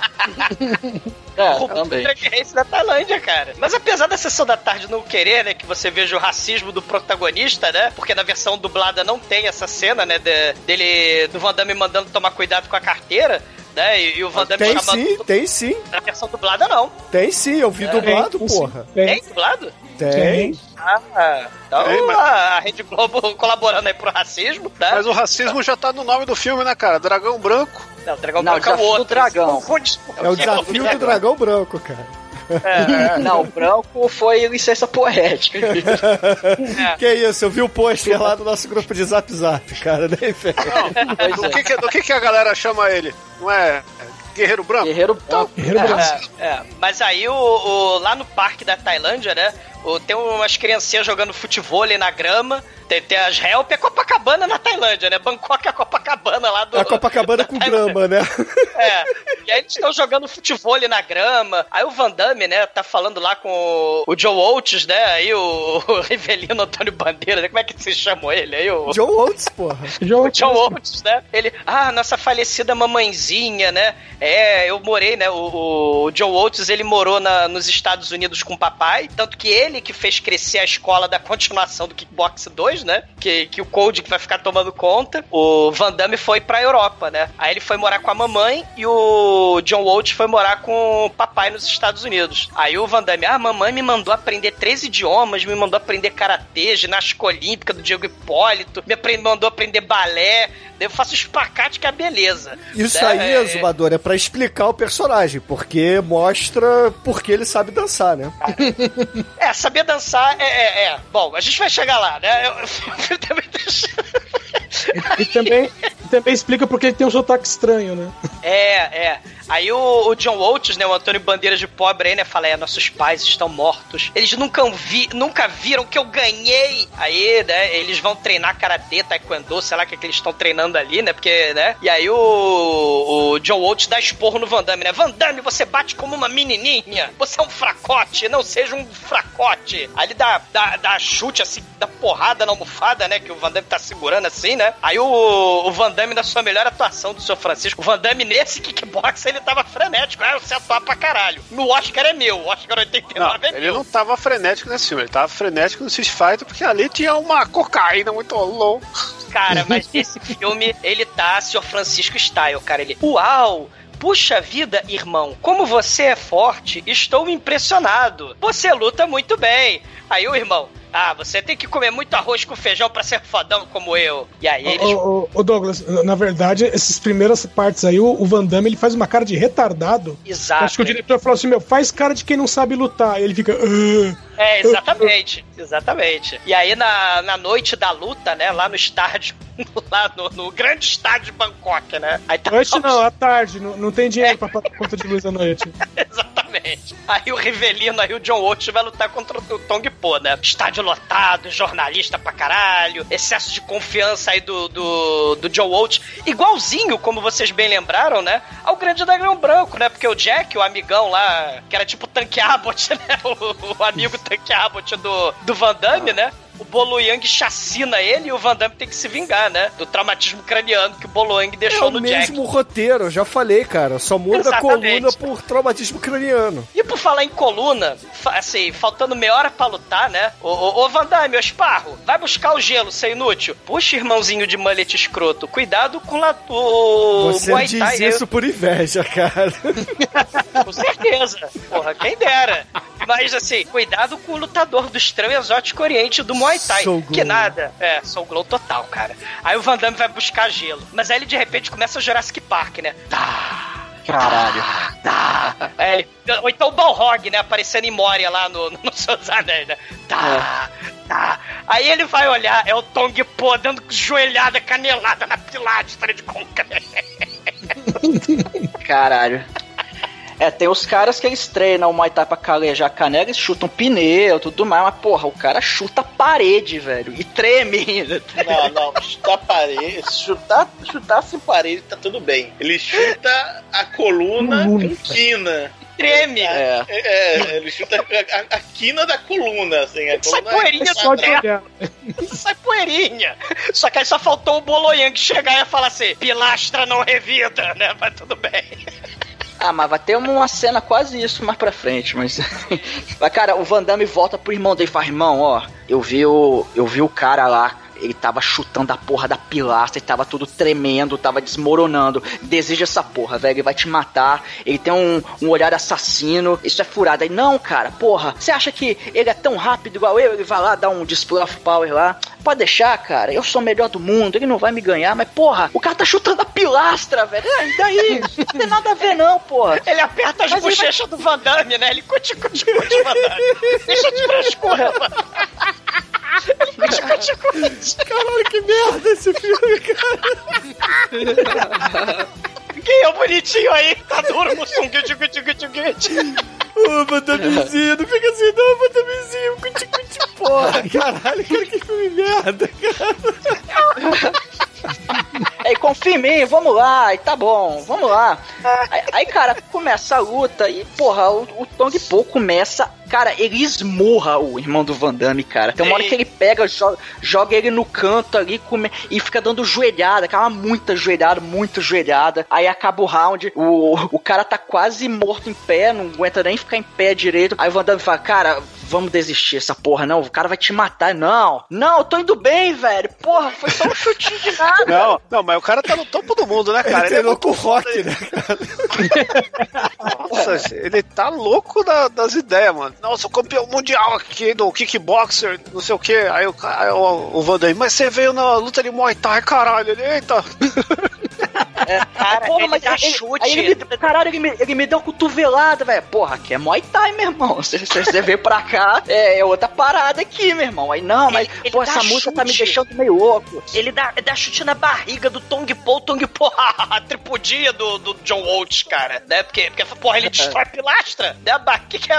É, o também. Race da Tailândia, cara. Mas apesar da sessão da tarde não querer, né, que você veja o racismo do protagonista, né? Porque na versão dublada não tem essa cena, né, de- dele do Van Damme mandando tomar cuidado com a carteira, né? E, e o Van Damme Tem chamando sim, tem sim. na versão dublada não. Tem sim, eu vi dublado, Tem, porra. Tem Tem, dublado? Tem. Ah, então Tem, mas- a Rede Globo colaborando aí pro racismo, né? Mas o racismo já tá no nome do filme, né, cara? Dragão branco. Não, o Dragão Não, Branco é o outro. Dragão. É o desafio do dragão branco, cara. Não, o branco foi licença poética. Que isso, eu vi o pôster lá do nosso grupo de zap zap, cara, nem Do é. que, que- do que, que a galera chama ele? Não é Guerreiro Branco? Guerreiro branco. Guerreiro Branco. É, é. Mas aí o, o- lá no parque da Tailândia, né? Tem umas criancinhas jogando futebol na grama. Tem, tem as Help, é Copacabana na Tailândia, né? Bangkok é a Copacabana lá do. É a Copacabana com grama, né? É. E aí eles estão jogando futebol na grama. Aí o Van Damme, né, tá falando lá com o, o Joe Oates, né? Aí o, o Rivelino Antônio Bandeira, né? Como é que vocês chamam ele? Aí o. John Oates, porra. João, John Oates, né? Ele, ah, nossa falecida mamãezinha, né? É, eu morei, né? O, o John Oates, ele morou na- nos Estados Unidos com o papai, tanto que ele que fez crescer a escola da continuação do Kickbox 2, né? Que, que o Code que vai ficar tomando conta. O Van Damme foi pra Europa, né? Aí ele foi morar com a mamãe e o John Oates foi morar com o papai nos Estados Unidos. Aí o Van Damme, ah, a mamãe me mandou aprender três idiomas, me mandou aprender karatê, ginástica olímpica do Diego Hipólito, me mandou aprender balé. Eu faço espacate que é beleza. Isso né? aí, É- Zumador, é pra explicar o personagem, porque mostra porque ele sabe dançar, né? É, saber dançar é, é, é. Bom, a gente vai chegar lá, né? Eu, eu também deixo- E também, e também explica porque ele tem um sotaque estranho, né? É, é. Aí o, o John Waltz, né, o Antônio Bandeiras de pobre aí, né, fala, é, nossos pais estão mortos. Eles nunca, vi, nunca viram que eu ganhei. Aí, né, eles vão treinar karatê, taekwondo, sei lá o que, é que eles estão treinando ali, né, porque, né, e aí o, o John Waltz dá esporro no Van Damme, né, Van Damme, você bate como uma menininha, você é um fracote, não seja um fracote. Aí ele dá, dá, dá chute, assim, dá porrada na almofada, né, que o Van Damme tá segurando assim, né, aí o, o Van Damme, na sua melhor atuação do seu Francisco, o Van Damme nesse kickbox, ele tava frenético, né, você atuar pra caralho. No Oscar é meu, o Oscar 89 não, é ele meu. não tava frenético nesse filme, ele tava frenético no Street Fighter porque ali tinha uma cocaína muito louca. Cara, mas esse filme, ele tá Sr. Francisco Style, cara. Ele, uau! Puxa vida, irmão, como você é forte, estou impressionado. Você luta muito bem. Aí o irmão, ah, você tem que comer muito arroz com feijão pra ser fodão como eu. E aí eles. Ô, ô, ô, Douglas, na verdade, essas primeiras partes aí, o, o Van Damme ele faz uma cara de retardado. Exato. Acho que o diretor falou assim: meu, faz cara de quem não sabe lutar. E ele fica. É, exatamente, exatamente. E aí na, na noite da luta, né, lá no estádio, lá no, no grande estádio de Bangkok, né? Aí tá Noite não, à tarde, não, não tem dinheiro pra pagar conta de luz à noite. Exatamente. Aí o Rivelino, aí o John Walsh vai lutar contra o Tong Po, né? Estádio lotado, jornalista pra caralho, excesso de confiança aí do, do, do John Walsh. Igualzinho, como vocês bem lembraram, né? Ao Grande Dragão Branco, né? Porque o Jack, o amigão lá, que era tipo o Tanque Abbott, né? O, o amigo Tanque Abbott do, do Van Damme, né? O Bolo Yang chacina ele e o Van Damme tem que se vingar, né? Do traumatismo craniano que o Bolo Yang É deixou o no Jack. mesmo roteiro, eu já falei, cara. Só muda a Exatamente. coluna por traumatismo craniano. E por falar em coluna, assim, faltando meia hora pra lutar, né? Ô, ô, ô Van Damme, ô Esparro, vai buscar o gelo, seu inútil. Puxa, irmãozinho de mullet escroto, cuidado com la, o Você diz Thai. isso por inveja, cara. Com certeza. Porra, quem dera. Mas assim, cuidado com o lutador do estranho exótico oriente do Muay Thai. Soul Glow. Que nada. É, Soul Glow total, cara. Aí o Van Damme vai buscar gelo. Mas aí ele de repente começa o Jurassic Park, né? Tá. Caralho. Tá. É, ou então o Balrog, né? Aparecendo em Moria lá no, no Seus Anéis, né? Tá. Tá. Aí ele vai olhar, é o Tong Po dando joelhada, canelada na pilastra de concreto. Caralho. É, tem os caras que eles treinam o Muay Thai pra calejar a canela, eles chutam pneu, tudo mais, mas porra, o cara chuta a parede, velho, e treme ainda. Não, não, chutar parede. Chutar, chutar sem parede tá tudo bem. Ele chuta a coluna com quina. Treme. É. É, ele chuta a, a- a quina da coluna, assim. A Sai coluna poeirinha é do teto. Sai poeirinha. Só que aí só faltou o Boloyang chegar e falar assim: pilastra não revida, né? Mas tudo bem. Ah, mas vai ter uma cena quase isso mais pra frente, mas. mas, cara, o Van Damme volta pro irmão dele e fala: irmão, ó, eu vi o. Eu vi o cara lá. Ele tava chutando a porra da pilastra, ele tava tudo tremendo, tava desmoronando. Deseja essa porra, velho, ele vai te matar. Ele tem um, um olhar assassino. Isso é furado. Aí, não, cara, porra, você acha que ele é tão rápido igual eu? Ele vai lá dar um display of power lá. Pode deixar, cara, eu sou o melhor do mundo, ele não vai me ganhar, mas porra, o cara tá chutando a pilastra, velho. É, e daí? Não tem nada a ver, não, porra. Ele aperta as Mas bochechas do Van Damme, né? Ele curte, curte, curte, Van Damme. Deixa de frescura, mano. Ele. Caralho, que merda esse filme, cara. Quem é o bonitinho aí? Tá duro, Mussum. Guti, guti, guti, guti. Ô, Batamezinho, não fica assim não, Batamezinho. Cuti, cuti, porra, caralho, cara, que filme merda, cara. Aí confia em mim, vamos lá, e tá bom, vamos lá. Aí, aí, cara, começa a luta e, porra, o, o Tong Po começa. Cara, ele esmurra o irmão do Van Damme, cara. Tem uma hora que ele pega, joga, joga ele no canto ali come, e fica dando joelhada, aquela muita joelhada, muita joelhada. Aí acaba o round, o, o cara tá quase morto em pé, não aguenta nem ficar em pé direito. Aí o Van Damme fala, cara, vamos desistir essa porra, não, o cara vai te matar. Não, não, eu tô indo bem, velho. Porra, foi só um chutinho de nada. Não, não, mas o cara tá no topo do mundo, né, cara? Ele é treinou muito com o foda, rock, né, cara? Nossa, ele tá louco da- das ideias, mano. Nossa, sou campeão mundial aqui do kickboxer, não sei o que. Aí o, o, o mas você veio na luta de Muay Thai, caralho. Ele, eita. É, cara, porra, mas ele, chute. Aí ele me, caralho, ele me, ele me deu uma cotovelada, velho. Porra, aqui é Muay Thai, meu irmão. Você, você veio pra cá, é, é, outra parada aqui, meu irmão. Aí, não, mas, ele, pô, essa música tá me deixando meio louco. Ele dá, dá chute na barriga do Tong Po, Tong Po, a tripudia do, do John Waltz, cara. Né? Porque, porque porra, ele destrói pilastra, né? O que, que é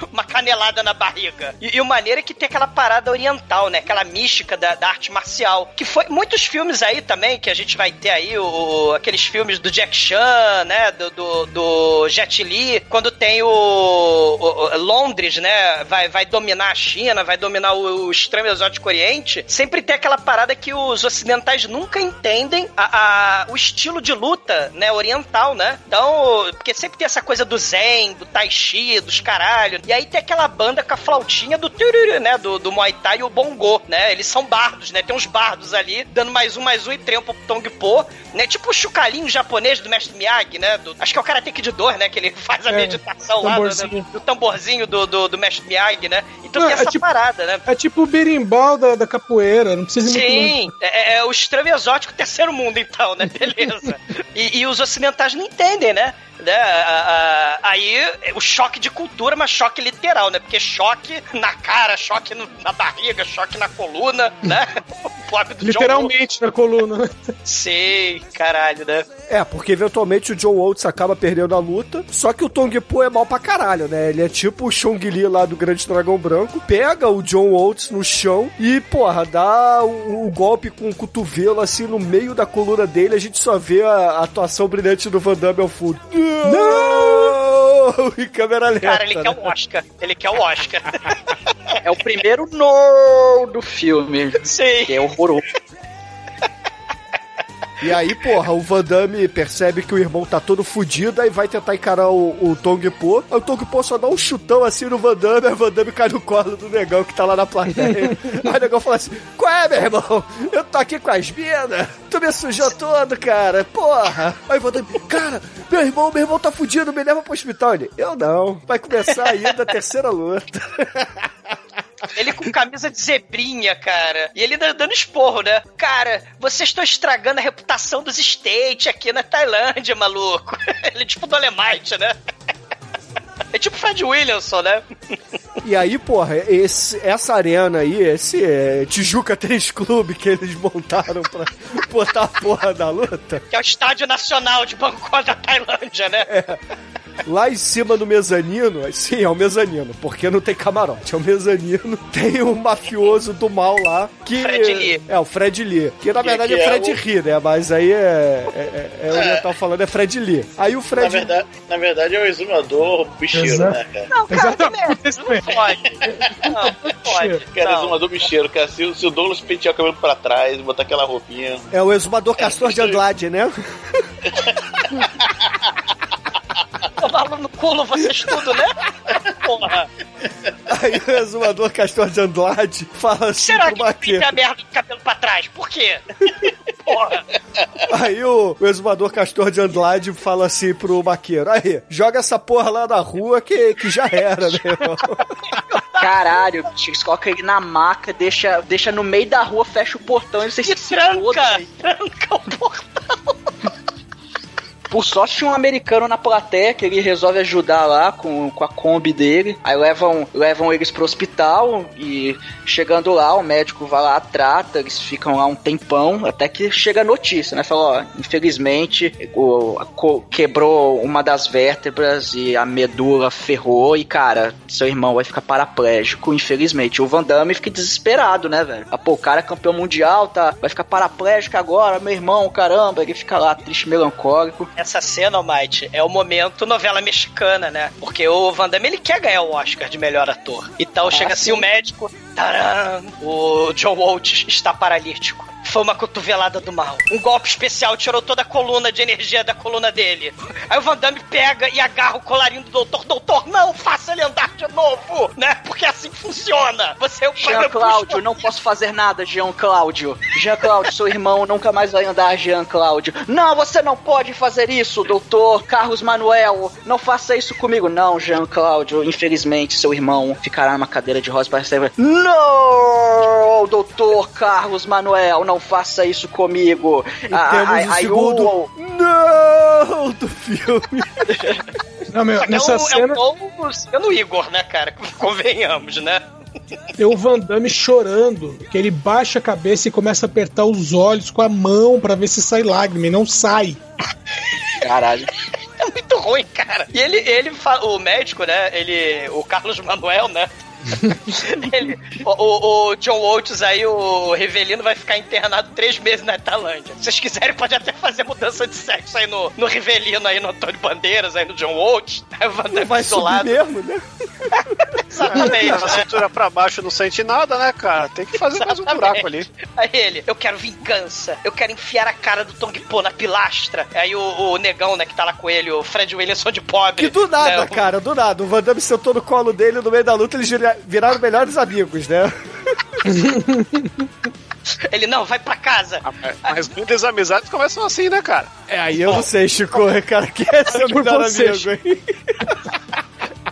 uma canelada na barriga. E, e o maneiro é que tem aquela parada oriental, né? Aquela mística da, da, arte marcial. Que foi muitos filmes aí também, que a gente vai ter aí, o, aqueles filmes do Jack Chan, né? Do, do, do Jet Li, quando tem o, o, Londres, né? Vai, vai dominar a China, vai dominar o, o extremo exótico oriente. Sempre tem aquela parada que os ocidentais nunca entendem a, a, o estilo de luta, né? Oriental, né? Então, porque sempre tem essa coisa do Zen, do Tai Chi, dos caralho. E aí tem aquela banda com a flautinha do tururu, né? Do, do Muay Thai e o Bongo, né? Eles são bardos, né? Tem uns bardos ali, dando mais um, mais um e trempo pro Tong Po, né? Tipo o chucalinho japonês do Mestre Miyagi, né? Do, acho que é o Karate Kid 2, né? Que ele faz a é, meditação lá do, do, do, tamborzinho do, do, do Mestre Miyagi, né? Então não, tem é essa tipo, parada, né? É tipo o berimbau da, da capoeira, não precisa Sim, é, é, o extremo exótico terceiro mundo, então, né? Beleza. e, e os ocidentais não entendem, né? Né? aí o choque de cultura, mas choque literal, né? Porque choque na cara, choque na barriga, choque na coluna, né? Literalmente na coluna. Sei, caralho, né? É, porque eventualmente o John Oates acaba perdendo a luta, só que o Tong Po é mal pra caralho, né? Ele é tipo o Chong Li lá do Grande Dragão Branco, pega o John Oates no chão e, porra, dá o, o golpe com o cotovelo assim no meio da coluna dele, a gente só vê a, a atuação brilhante do Van Damme ao fundo. Não! E câmera lenta. Cara, ele quer o Oscar. Ele quer o Oscar. É o primeiro no do filme. Sim. Que é horroroso. E aí, porra, o Van Damme percebe que o irmão tá todo fudido, aí vai tentar encarar o, o Tong Po. Aí o Tong Po só dá um chutão assim no Van Damme, aí o Van Damme cai no colo do negão que tá lá na plateia. aí o negão fala assim: Qual é, meu irmão? Eu tô aqui com as minas, tu me sujou todo, cara, porra. Aí o Van Damme, cara, meu irmão, meu irmão tá fudido, me leva pro hospital. Ele, eu não, vai começar ainda a terceira luta. Ele com camisa de zebrinha, cara. E ele dando esporro, né? Cara, vocês estão estragando a reputação dos States aqui na Tailândia, maluco. Ele é tipo do Alemite, né? É tipo Fred Williamson, né? E aí, porra, esse, essa arena aí, esse é, Tijuca Tênis Clube que eles montaram pra botar a porra da luta. Que é o Estádio Nacional de Bangkok da Tailândia, né? É. Lá em cima no mezanino, sim, é o mezanino, porque não tem camarote, é o mezanino. Tem o um mafioso do mal lá, que. Fred Lee. É, o Fred Lee. Que na verdade que é, é Fred o... Lee, né? Mas aí é. É, é, é o oriental falando, é Fred Lee. Aí o Fred. Na verdade, na verdade é o exumador bicheiro, Exato. né, cara? Não, cara, Exatamente. não pode. Não, não pode. Cara, não. exumador bicheiro, cara. Se, se o Douglas pentear o cabelo pra trás, botar aquela roupinha. É o exumador é, castor de Anglade, né? Tomar no culo vocês tudo, né? Porra. Aí o exumador Castor de Andrade fala assim Será que a merda do cabelo pra trás? Por quê? Porra. Aí o, o exumador Castor de Andrade fala assim pro maqueiro, aí, joga essa porra lá na rua que, que já era, né, irmão? Caralho, Tix, coloca ele na maca, deixa, deixa no meio da rua, fecha o portão e você se tranca, tranca o portão. Por sorte tinha um americano na plateia que ele resolve ajudar lá com, com a Kombi dele. Aí levam, levam eles pro hospital e chegando lá, o médico vai lá, trata, eles ficam lá um tempão, até que chega a notícia, né? Fala, ó, infelizmente o, quebrou uma das vértebras e a medula ferrou e, cara, seu irmão vai ficar paraplégico, infelizmente. O Van Damme fica desesperado, né, velho? Ah, pô, o cara é campeão mundial, tá? Vai ficar paraplégico agora, meu irmão, caramba. Ele fica lá triste, melancólico essa cena, Almighty, é o momento novela mexicana, né? Porque o Van Damme, ele quer ganhar o Oscar de melhor ator. Então ah, chega assim o médico, taran, o John Waltz está paralítico foi uma cotovelada do mal. Um golpe especial tirou toda a coluna de energia da coluna dele. Aí o Van Damme pega e agarra o colarinho do doutor. Doutor, não faça ele andar de novo, né? Porque é assim funciona. Você é o Jean Cláudio, não posso fazer nada, Jean Cláudio. Jean Cláudio, seu irmão nunca mais vai andar, Jean Cláudio. Não, você não pode fazer isso, doutor Carlos Manuel. Não faça isso comigo. Não, Jean Cláudio. Infelizmente, seu irmão ficará numa cadeira de rosa para sempre. Não, doutor Carlos Manuel, não faça isso comigo. E ah, temos o segundo o... não do filme. Não, meu, é nessa é o, cena... É o Igor, né, cara? Convenhamos, né? Tem o Van Damme chorando, que ele baixa a cabeça e começa a apertar os olhos com a mão para ver se sai lágrima, e não sai. Caralho. É muito ruim, cara. E ele, ele o médico, né? Ele, o Carlos Manuel, né? Ele, o, o, John Waltz aí, o Rivelino, vai ficar internado três meses na Tailândia. Se vocês quiserem, pode até fazer mudança de sexo aí no, no Rivelino, aí no Antônio Bandeiras, aí no John Waltz. Aí vai, vai subir mesmo, né? Exatamente. A cintura pra baixo não sente nada, né, cara? Tem que fazer Exatamente. mais um buraco ali. Aí ele, eu quero vingança. Eu quero enfiar a cara do Tong Po na pilastra. Aí o, o negão, né, que tá lá com ele, o Fred Williamson de pobre. Que do nada, né, cara, do nada. O Van Damme sentou no colo dele no meio da luta, eles viraram melhores amigos, né? Ele, não, vai pra casa. Ah, mas muitas amizades começam assim, né, cara? É, aí eu não sei, Chico, cara, que é seu melhor amigo, hein?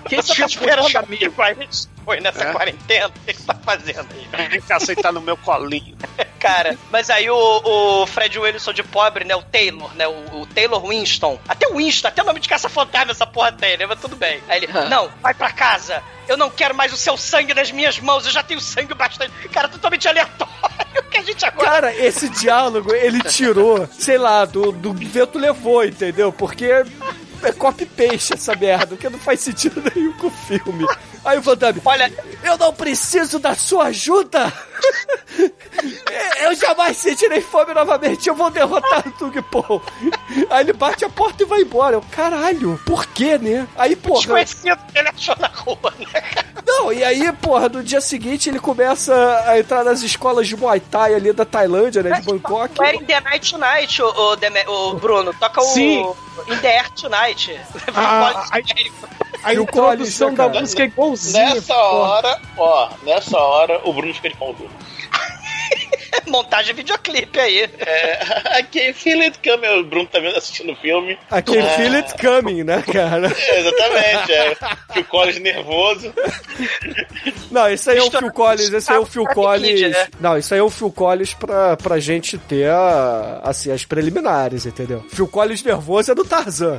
Quem tá esperando amigo aí? Foi nessa é. quarentena, o que você tá fazendo aí? Vem cá aceitar no meu colinho. Cara, mas aí o, o Fred Wilson de pobre, né? O Taylor, né? O, o Taylor Winston. Até o Winston, até o nome de caça-fantasma essa porra tem, né? Mas tudo bem. Aí ele, não, vai pra casa. Eu não quero mais o seu sangue nas minhas mãos, eu já tenho sangue bastante. Cara, totalmente aleatório. Que a gente agora... Cara, esse diálogo ele tirou, sei lá, do, do vento levou, entendeu? Porque é copy-paste essa merda, porque não faz sentido nenhum com o filme. Aí o Van Damme, olha, eu não preciso da sua ajuda! eu jamais sentirei fome novamente, eu vou derrotar o Tug Paul. Aí ele bate a porta e vai embora. Eu, caralho, por quê, né? Aí, porra. Desconhecido que ele achou na rua, né? Não, e aí, porra, no dia seguinte ele começa a entrar nas escolas de Muay Thai ali da Tailândia, né? De Bangkok. Era in The Night Tonight, o, o, o Bruno. Toca Sim. o In The Air Tonight. Ah, a, a introdução da música é igualzinha. Nessa hora, ó, nessa hora o Bruno fica de pau duro. Montagem videoclipe aí. É, aqui, Feel It Coming, o Bruno tá vendo assistindo o filme. Aqui, é. Feel It Coming, né, cara? É, exatamente, é. Phil Collins nervoso. Não, isso aí é o Phil Collins, esse aí é o Phil Collins. Né? Não, isso aí é o Phil Collins pra, pra gente ter a, assim, as preliminares, entendeu? Phil Collins nervoso é do Tarzan.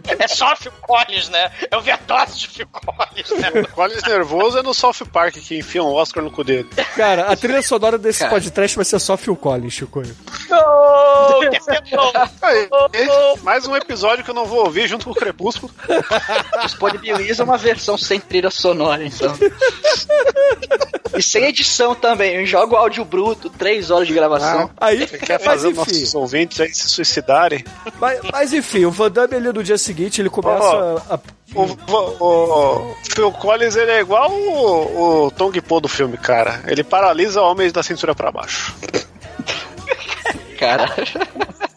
É só Phil Collins, né? É o verdade de Phil Collins, né? Collins nervoso é no South Park que enfia um Oscar no cu dele. Cara, a trilha sonora desse Cara. podcast vai ser só Phil Collins, Chico. Oh, Aí, mais um episódio que eu não vou ouvir junto com o Crepúsculo. Disponibiliza uma versão sem trilha sonora, então. E sem edição também. Eu jogo áudio bruto, três horas de gravação. Ah, aí, Você quer fazer os nossos ouvintes aí se suicidarem? Mas, mas enfim, o Van Damme ali no dia seguinte, ele começa oh, a. O, o, o, Phil Collins ele é igual o, o Tong Po do filme, cara. Ele paralisa homens da cintura para baixo. Cara.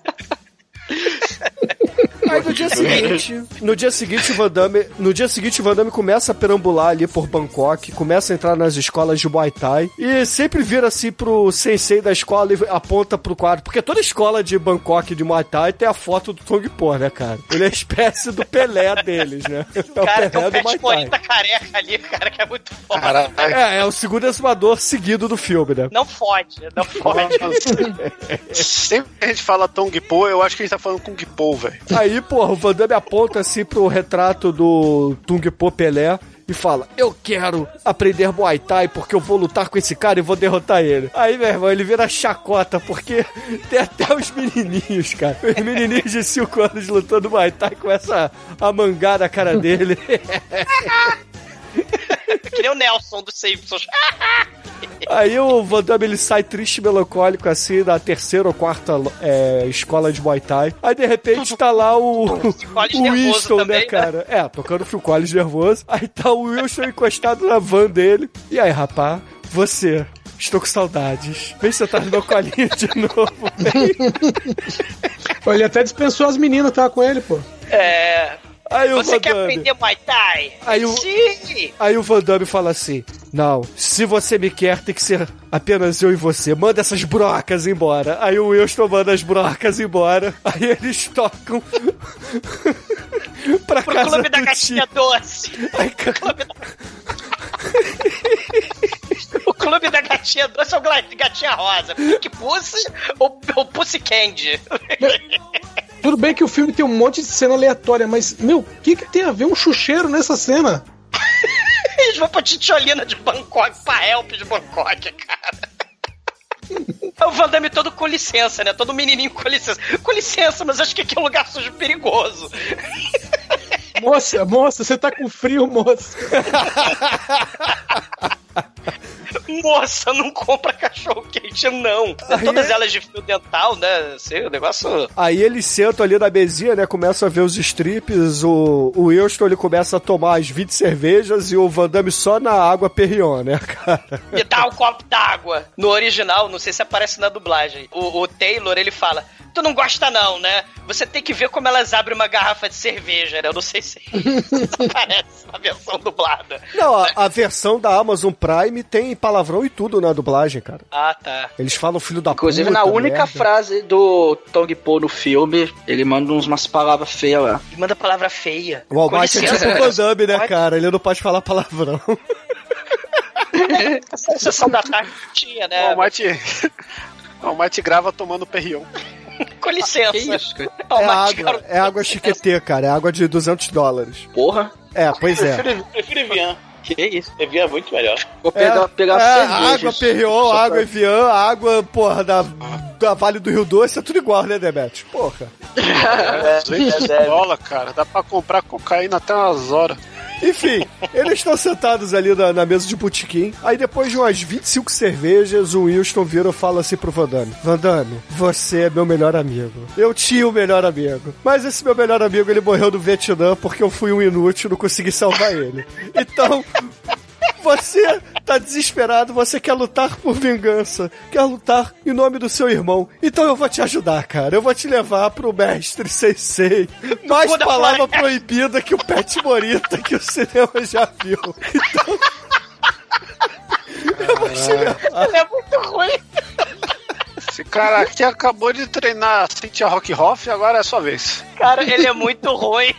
Aí no dia seguinte, no dia seguinte, o Van Damme, no dia seguinte, o Van Damme começa a perambular ali por Bangkok, começa a entrar nas escolas de Muay Thai e sempre vira assim pro sensei da escola e aponta pro quadro, porque toda escola de Bangkok de Muay Thai tem a foto do Tong Po, né, cara? Ele é a espécie do Pelé deles, né? É o cara, Pelé tem um do Muay Thai. careca ali, cara, que é muito foda. É, é o segundo exumador seguido do filme, né? Não fode, não fode. sempre que a gente fala Tong Po, eu acho que a gente tá falando Kung Po, velho. Aí, porra, o Van Damme aponta assim pro retrato do Tung Po Pelé e fala: Eu quero aprender Muay Thai porque eu vou lutar com esse cara e vou derrotar ele. Aí, meu irmão, ele vira chacota porque tem até os menininhos, cara. Os menininhos de 5 anos lutando Muay Thai começam a mangar na cara dele. que nem o Nelson dos Simpsons. Aí o Van Damme ele sai triste e melancólico assim da terceira ou quarta é, escola de Muay Thai. Aí de repente tá lá o, o Winston, né, também, né, cara? Né? É, tocando Phil Collins nervoso. Aí tá o Wilson encostado na van dele. E aí, rapá, você Estou com saudades. Vem sentar no meu colinho de novo. Ele até dispensou as meninas, tava com ele, pô. É. Aí o Você quer aprender Muay Thai? Aí o, Sim! Aí o Van Damme fala assim: Não, se você me quer, tem que ser apenas eu e você. Manda essas brocas embora. Aí o Wilson manda as brocas embora. Aí eles tocam. pra Pro casa clube da caixinha doce. Aí, clube da... Clube da Gatinha Doce ou Gatinha Rosa? Pink Pussy ou, ou Pussy Candy? Tudo bem que o filme tem um monte de cena aleatória, mas, meu, o que, que tem a ver um chucheiro nessa cena? Eles vão pra Titiolina de Bangkok, pra Help de Bangkok, cara. É o Van Damme todo com licença, né? Todo menininho com licença. Com licença, mas acho que aqui é um lugar sujo perigoso. Moça, moça, você tá com frio, moça. Moça, não compra cachorro quente, não. Aí Todas é... elas de fio dental, né? Assim, o negócio. Aí eles sentam ali na mesinha, né? Começam a ver os strips. O, o Wilson ele começa a tomar as 20 cervejas e o Van Damme só na água Perrion, né, cara? E dá um copo d'água. No original, não sei se aparece na dublagem. O, o Taylor, ele fala: Tu não gosta, não, né? Você tem que ver como elas abrem uma garrafa de cerveja, né? Eu não sei se aparece na versão dublada. Não, a, a, versão da Amazon Prime tem palavrão e tudo na dublagem, cara. Ah, tá. Eles falam filho da Inclusive, puta. Inclusive, na única merda. frase do Tong Po no filme, ele manda uns, umas palavras feias lá. Ele manda palavra feia. O Walmart é tipo o Van né, cara? Ele não pode falar palavrão. Essa sessão da tarde tinha, né? O Walmart, o Walmart grava tomando perrião. Com licença. Isso, é, água, é água chiquetê, cara. É água de 200 dólares. Porra. É, pois é. Prefiro, prefiro Evian. Que isso? Evian é muito melhor. Vou pegar, é, pegar é, água Perrion, água Evian, água, porra, da, da Vale do Rio Doce, é tudo igual, né, Demet? Porra. É, é, dólar, cara. Dá pra comprar cocaína até umas horas. Enfim, eles estão sentados ali na, na, mesa de botequim. Aí depois de umas 25 cervejas, o Winston vira e fala assim pro Van Damme: você é meu melhor amigo. Eu tinha o melhor amigo. Mas esse meu melhor amigo, ele morreu no Vietnã porque eu fui um inútil, não consegui salvar ele. Então, você tá desesperado, você quer lutar por vingança, quer lutar em nome do seu irmão. Então eu vou te ajudar, cara. Eu vou te levar pro mestre Sensei. Mais palavra proibida que o Pet Morita que o cinema já viu. Então. eu vou te levar. Ele é muito ruim. Esse cara aqui acabou de treinar Cynthia Rockhoff e agora é sua vez. Cara, ele é muito ruim.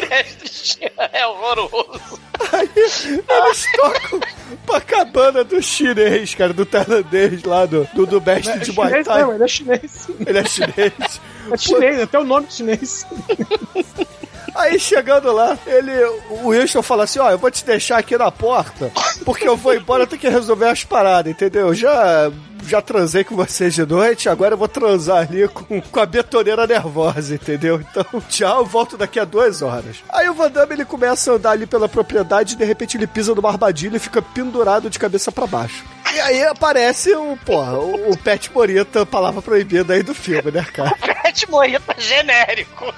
é horroroso. Aí eles tocam pra cabana do chinês, cara, do tailandês lá, do, do, do mestre é de Muay Thai. Não, ele é chinês. Ele é chinês. É chinês, até o nome chinês. Aí chegando lá, ele, o Wilson fala assim: Ó, eu vou te deixar aqui na porta, porque eu vou embora, eu tenho que resolver as paradas, entendeu? Já já transei com vocês de noite, agora eu vou transar ali com, com a betoneira nervosa, entendeu? Então, tchau, volto daqui a duas horas. Aí o Van Damme, ele começa a andar ali pela propriedade e de repente ele pisa numa armadilha e fica pendurado de cabeça para baixo. E aí aparece o, porra, o, o Pet Morita, palavra proibida aí do filme, né, cara? Pet Morita genérico.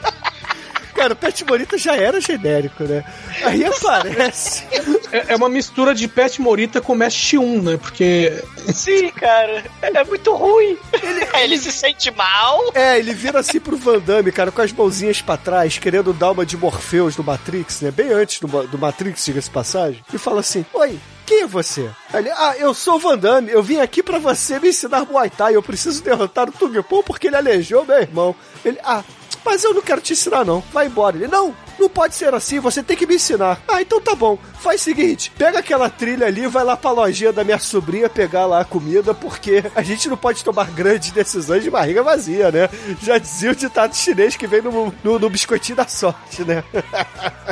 Cara, o Pet Morita já era genérico, né? Aí aparece. É, é uma mistura de Pet Morita com Mesh 1, né? Porque. Sim, cara. É muito ruim. Ele, ele se sente mal. É, ele vira assim pro Van Damme, cara, com as mãozinhas pra trás, querendo dar uma de Morpheus do Matrix, né? Bem antes do, do Matrix, diga-se passagem. E fala assim: Oi, quem é você? Ele, ah, eu sou o Van Damme, eu vim aqui para você me ensinar Muay Thai, eu preciso derrotar o Tugepon porque ele aleijou meu irmão. Ele, ah, mas eu não quero te ensinar, não. Vai embora. Ele, não, não pode ser assim, você tem que me ensinar. Ah, então tá bom. Faz o seguinte: pega aquela trilha ali, vai lá pra lojinha da minha sobrinha pegar lá a comida, porque a gente não pode tomar grandes decisões de barriga vazia, né? Já dizia o ditado chinês que vem no, no, no biscoitinho da sorte, né?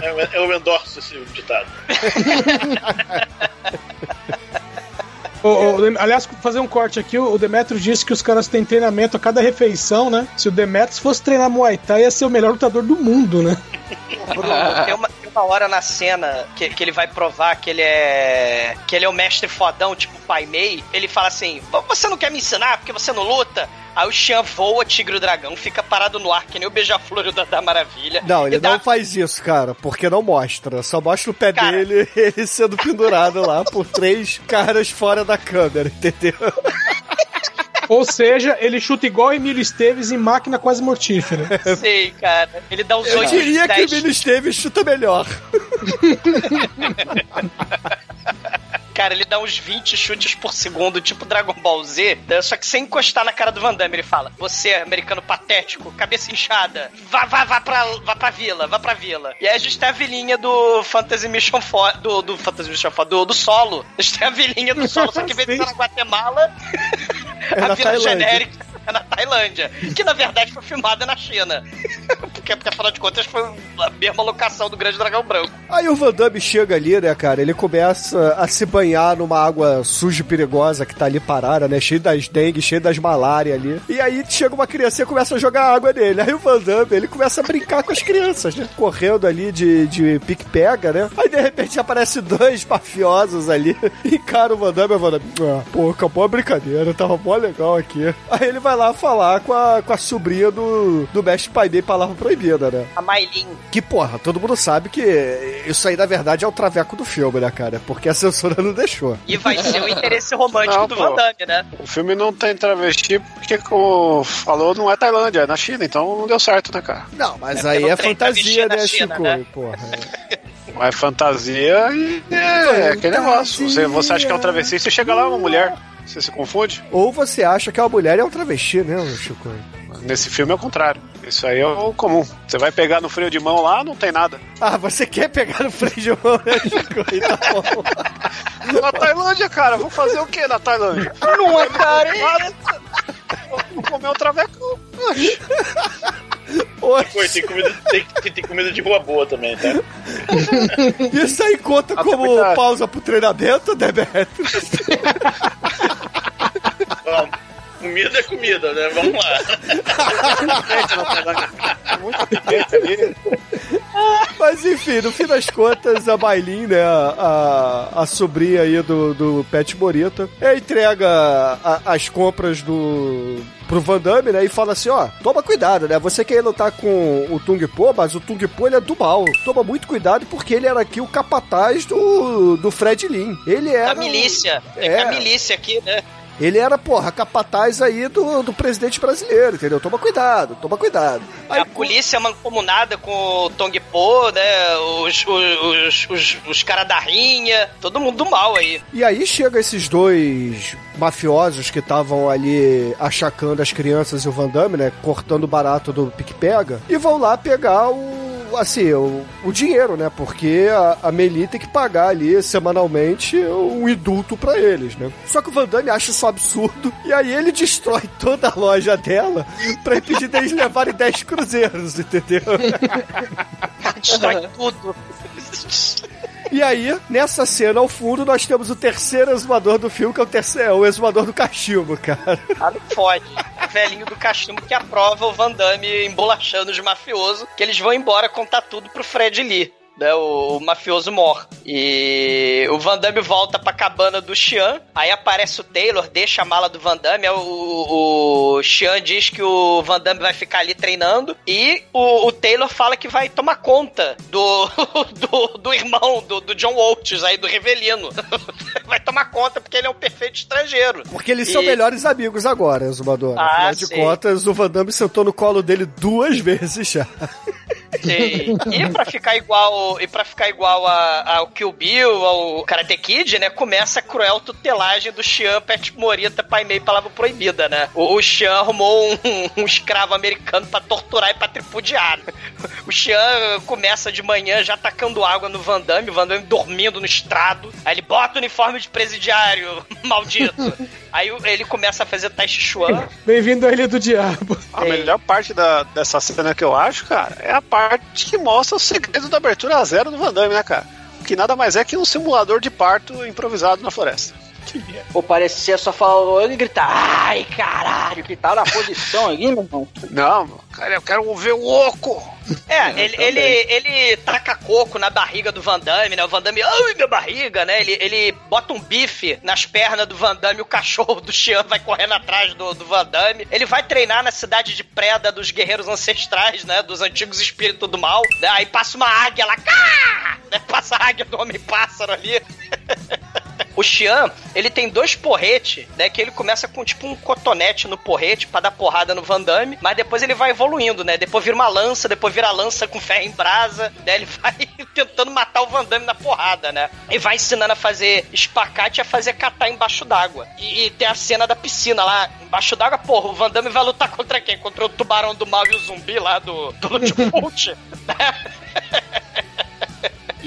É, eu endorso esse ditado. O, o, aliás, fazer um corte aqui, o Demetrio disse que os caras têm treinamento a cada refeição, né? Se o Demetrius fosse treinar Muay Thai, ia ser o melhor lutador do mundo, né? Bruno, tem uma, tem uma hora na cena que, que ele vai provar que ele é que ele é o mestre fodão, tipo Pai Mei. Ele fala assim: Você não quer me ensinar porque você não luta? Aí o Xian voa, tigre o dragão, fica parado no ar, que nem o beija-flor da, da Maravilha. Não, ele não faz isso, cara, porque não mostra. Só mostra o pé cara... dele ele sendo pendurado lá por três caras fora da câmera, entendeu? Ou seja, ele chuta igual Emílio Esteves em máquina quase mortífera. Sei, cara. Ele dá os Eu diria que o Emílio Esteves chuta melhor. Cara, ele dá uns 20 chutes por segundo, tipo Dragon Ball Z, né? só que sem encostar na cara do Van Damme, ele fala: Você, americano patético, cabeça inchada, vá, vá, vá pra, vá pra vila, vá pra vila. E aí a gente tem a vilinha do Fantasy Mission 4, do, do Fantasy Mission 4, do, do solo. A gente tem a vilinha do solo, só que em vez de na Guatemala, É a vila genérica é na Tailândia, que na verdade foi filmada na China. porque, porque afinal de contas foi a mesma locação do Grande Dragão Branco. Aí o Van Damme chega ali, né, cara? Ele começa a se banhar numa água suja e perigosa que tá ali parada, né? Cheio das dengue, cheio das malária ali. E aí chega uma criança e começa a jogar água nele. Aí o Van Damme, ele começa a brincar com as crianças, né? Correndo ali de, de pique-pega, né? Aí de repente aparece dois mafiosos ali. Encara o Van Damme e o Van Damme. Ah, pô, acabou a brincadeira, tava mó legal aqui. Aí ele vai lá falar com a, com a sobrinha do, do mestre pai dele, palavra proibida, né? A Mailin. Que, porra, todo mundo sabe que isso aí, na verdade, é o traveco do filme, né, cara? Porque a censura não deixou. E vai ser o interesse romântico Não, do pô. Van Damme, né? O filme não tem travesti porque, como falou, não é Tailândia, é na China, então não deu certo, né, cara? Não, mas É aí é fantasia, né, China, Chico? né? Porra. É fantasia e é, aquele negócio. Você, você acha que é um travesti, você chega lá, é uma mulher. Você se confunde? Ou você acha que a mulher é um travesti, né, Chico? Nesse filme é o contrário. Isso aí é o comum. Você vai pegar no freio de mão lá, não tem nada. Ah, você quer pegar no freio de mão, né, Chico? Aí tá bom. Na Tailândia, cara, vou fazer o que na Tailândia? Não é, cara. Vou comer um traveco. Oxe, Pô, tem comida, tem, tem, comida de rua boa também, tá? isso aí conta como cuidado. pausa pro treinamento, Debeto? Comida é comida, né? Vamos lá. Muito pimenta ali. Mas enfim, no fim das contas, a Bailin, né, a, a, a sobrinha aí do, do Pet Morita, é, entrega a- as compras do pro Van Damme, né, e fala assim, ó, toma cuidado, né, você quer lutar com o Tung Po, mas o Tung Po, ele é do mal. Toma muito cuidado porque ele era aqui o capataz do, do Fred Lin. Ele era... Da milícia. É, É. a milícia aqui, né? Ele era, porra, capataz aí do, do presidente brasileiro, entendeu? Toma cuidado, toma cuidado. Aí, a polícia mancomunada com o Tong Po, né? Os, os, os, os, os caras da rinha, todo mundo do mal aí. E aí chega esses dois mafiosos que estavam ali achacando as crianças e o Van Damme, né? Cortando o barato do pique-pega. E vão lá pegar o. Assim, o, o dinheiro, né? Porque a, a Meli tem que pagar ali semanalmente um indulto pra eles, né? Só que o Van Damme acha isso absurdo. E aí ele destrói toda a loja dela pra impedir deles levarem 10 cruzeiros, entendeu? Destrói tudo. E aí, nessa cena ao fundo, nós temos o terceiro exumador do filme, que é o, terceiro, o exumador do cachimbo, cara. Ah, não fode. Velhinho do cachimbo que aprova o Van Damme embolachando os mafiosos, que eles vão embora contar tudo pro Fred Lee. Né, o, o mafioso morre. E o Van Damme volta pra cabana do Xian. Aí aparece o Taylor, deixa a mala do Van Damme. O, o Xian diz que o Van Damme vai ficar ali treinando. E o, o Taylor fala que vai tomar conta do, do, do irmão do, do John Waltz aí, do Revelino. vai tomar conta porque ele é um perfeito estrangeiro. Porque eles são E- melhores amigos agora, exumador. Ah, Afinal de sim. contas, o Van Damme sentou no colo dele duas vezes já. Sim. E pra ficar igual, e para ficar igual a- ao Kill Bill, ao Karate Kid, né, começa a cruel tutelagem do Xian Pet Morita, pai meio palavra proibida, né? O, o Xian arrumou um, um escravo americano pra torturar e pra tripudiar. O Xian começa de manhã já tacando água no Van Damme, o Van Damme dormindo no estrado. Aí ele bota o uniforme de presidiário, maldito. Aí ele começa a fazer Tai Chi Chuan. Bem-vindo à Ilha do Diabo. A melhor parte da, dessa cena que eu acho, cara, é a parte que mostra o segredo da abertura a zero do Van Damme, né, cara? Que nada mais é que um simulador de parto improvisado na floresta. Ou parecia só falando e gritar, ai caralho, que tá na posição aí, meu irmão. Não, cara, eu quero ver o oco. É, ele, ele, ele taca coco na barriga do Van Damme, né? O Van Damme, ai, minha barriga, né? Ele, ele bota um bife nas pernas do Van Damme, o cachorro do Xian vai correndo atrás do, do Van Damme. Ele vai treinar na cidade de Preda dos guerreiros ancestrais, né? Dos antigos espíritos do mal. Né? Aí passa uma águia lá, cá! Né? Passa a águia do Homem-Pássaro ali. o Xian, ele tem dois porretes, né? Que ele começa com tipo um cotonete no porrete para dar porrada no Van Damme, mas depois ele vai evoluindo, né? Depois vira uma lança, depois vira lança com ferro em brasa, né? Ele vai tentando matar o Van Damme na porrada, né? E vai ensinando a fazer espacate e a fazer catar embaixo d'água. E, e, tem a cena da piscina lá, embaixo d'água, porra, o Van Damme vai lutar contra quem? Contra o tubarão do mal e o zumbi lá do, do Lutfult, né?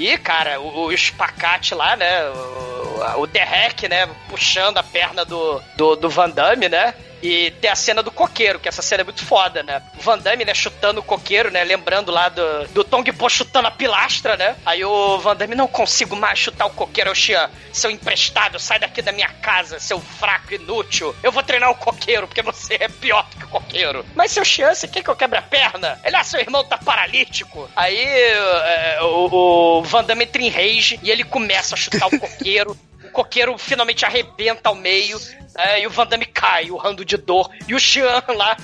E, cara, o, o espacate lá, né? O, o Derek, né? Puxando a perna do, do, do Van Damme, né? E tem a cena do coqueiro, que essa cena é muito foda, né? Van Damme, né, chutando o coqueiro, né? Lembrando lá do, do Tong Po chutando a pilastra, né? Aí o Van Damme, não consigo mais chutar o coqueiro. É Xian, seu emprestado, sai daqui da minha casa, seu fraco inútil. Eu vou treinar o coqueiro, porque você é pior que o coqueiro. Mas seu Xian, você quer que eu quebre a perna? Ele, ah, seu irmão tá paralítico. Aí é, o, o Van Damme entra em rage e ele começa a chutar o coqueiro. o coqueiro finalmente arrebenta ao meio, é, e o Van Damme cai, urrando de dor, e o Xian lá,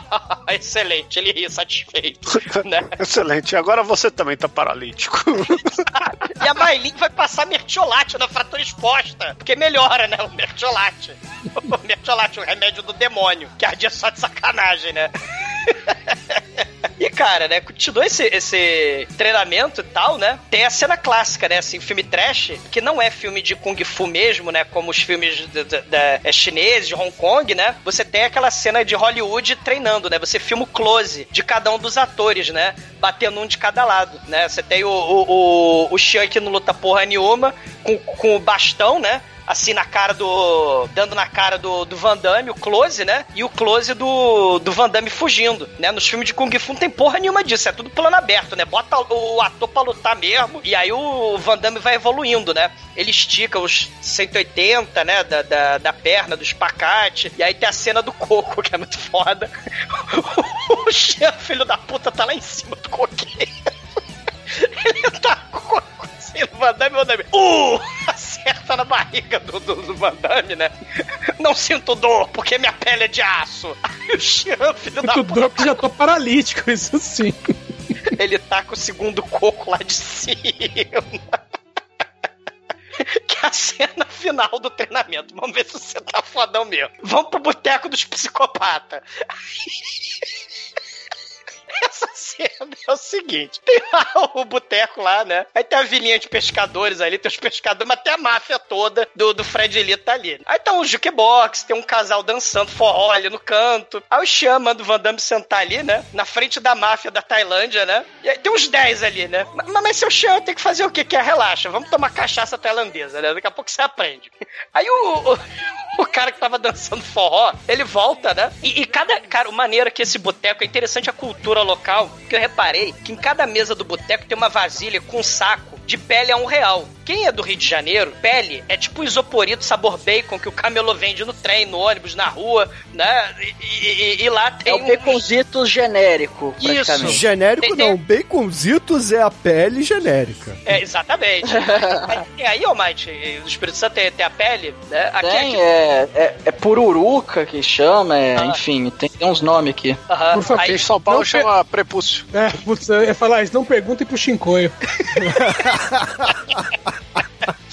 excelente, ele ri satisfeito, né? Excelente, agora você também tá paralítico. e a Maylin vai passar mertiolate na fratura exposta, porque melhora, né, o mertiolate. O mertiolate, o remédio do demônio, que ardia só de sacanagem, né? E, cara, né, continua esse, esse treinamento e tal, né? Tem a cena clássica, né, assim, filme trash, que não é filme de Kung Fu mesmo, né, como os filmes de, de, de, é, chineses, de Hong Kong, né? Você tem aquela cena de Hollywood treinando, né? Você filma o close de cada um dos atores, né? Batendo um de cada lado, né? Você tem o, o, o, o Xian que não luta porra nenhuma, com, com o bastão, né? Assim na cara do. dando na cara do, do Van Damme, o close, né? E o close do, do Van Damme fugindo, né? Nos filmes de Kung Fu não tem porra nenhuma disso, é tudo plano aberto, né? Bota o ator pra lutar mesmo, e aí o Van Damme vai evoluindo, né? Ele estica os 180, né? Da, da, da perna, do espacate, e aí tem a cena do coco, que é muito foda. o chefe, filho da puta, tá lá em cima do coqueiro. Ele tá com o coco assim Van Damme, Van Damme. Uh! Aperta na barriga do, do, do Van Damme, né? Não sinto dor, porque minha pele é de aço. Aí o Xian, filho da puta. dor porque já tô paralítico, isso sim. Ele tá com o segundo coco lá de cima. que é a cena final do treinamento. Vamos ver se você tá fodão mesmo. Vamos pro boteco dos psicopatas. Essa cena é o seguinte: tem lá o boteco lá, né? Aí tem a vilinha de pescadores ali, tem os pescadores, mas até a máfia toda do, do Fred Elite tá ali. Aí tá um jukebox, tem um casal dançando forró ali no canto. Aí o Xian manda o Van Damme sentar ali, né? Na frente da máfia da Tailândia, né? E aí tem uns 10 ali, né? Mas, mas seu Xian tem que fazer o quê? Que é relaxa, vamos tomar cachaça tailandesa, né? Daqui a pouco você aprende. Aí o, o, o cara que tava dançando forró, ele volta, né? E, e cada, cara, maneira que esse boteco é interessante a cultura local, que eu reparei que em cada mesa do boteco tem uma vasilha com um saco de pele a um real. Quem é do Rio de Janeiro, pele é tipo isoporito sabor bacon que o camelô vende no trem, no ônibus, na rua, né? E, e, e lá tem. É o baconzitos genérico. Isso. Genérico tem, não. Tem... Baconzitos é a pele genérica. É, exatamente. aí, aí, ô Mike, o Espírito Santo tem, tem a pele, né? Aqui, tem, aqui... É, é, é, pururuca que chama, é, ah. enfim, tem, tem, uns nomes aqui. Por favor. Aí, em São Paulo chama per... prepúcio. É, putz, eu ia falar isso, não perguntem pro Chincoio.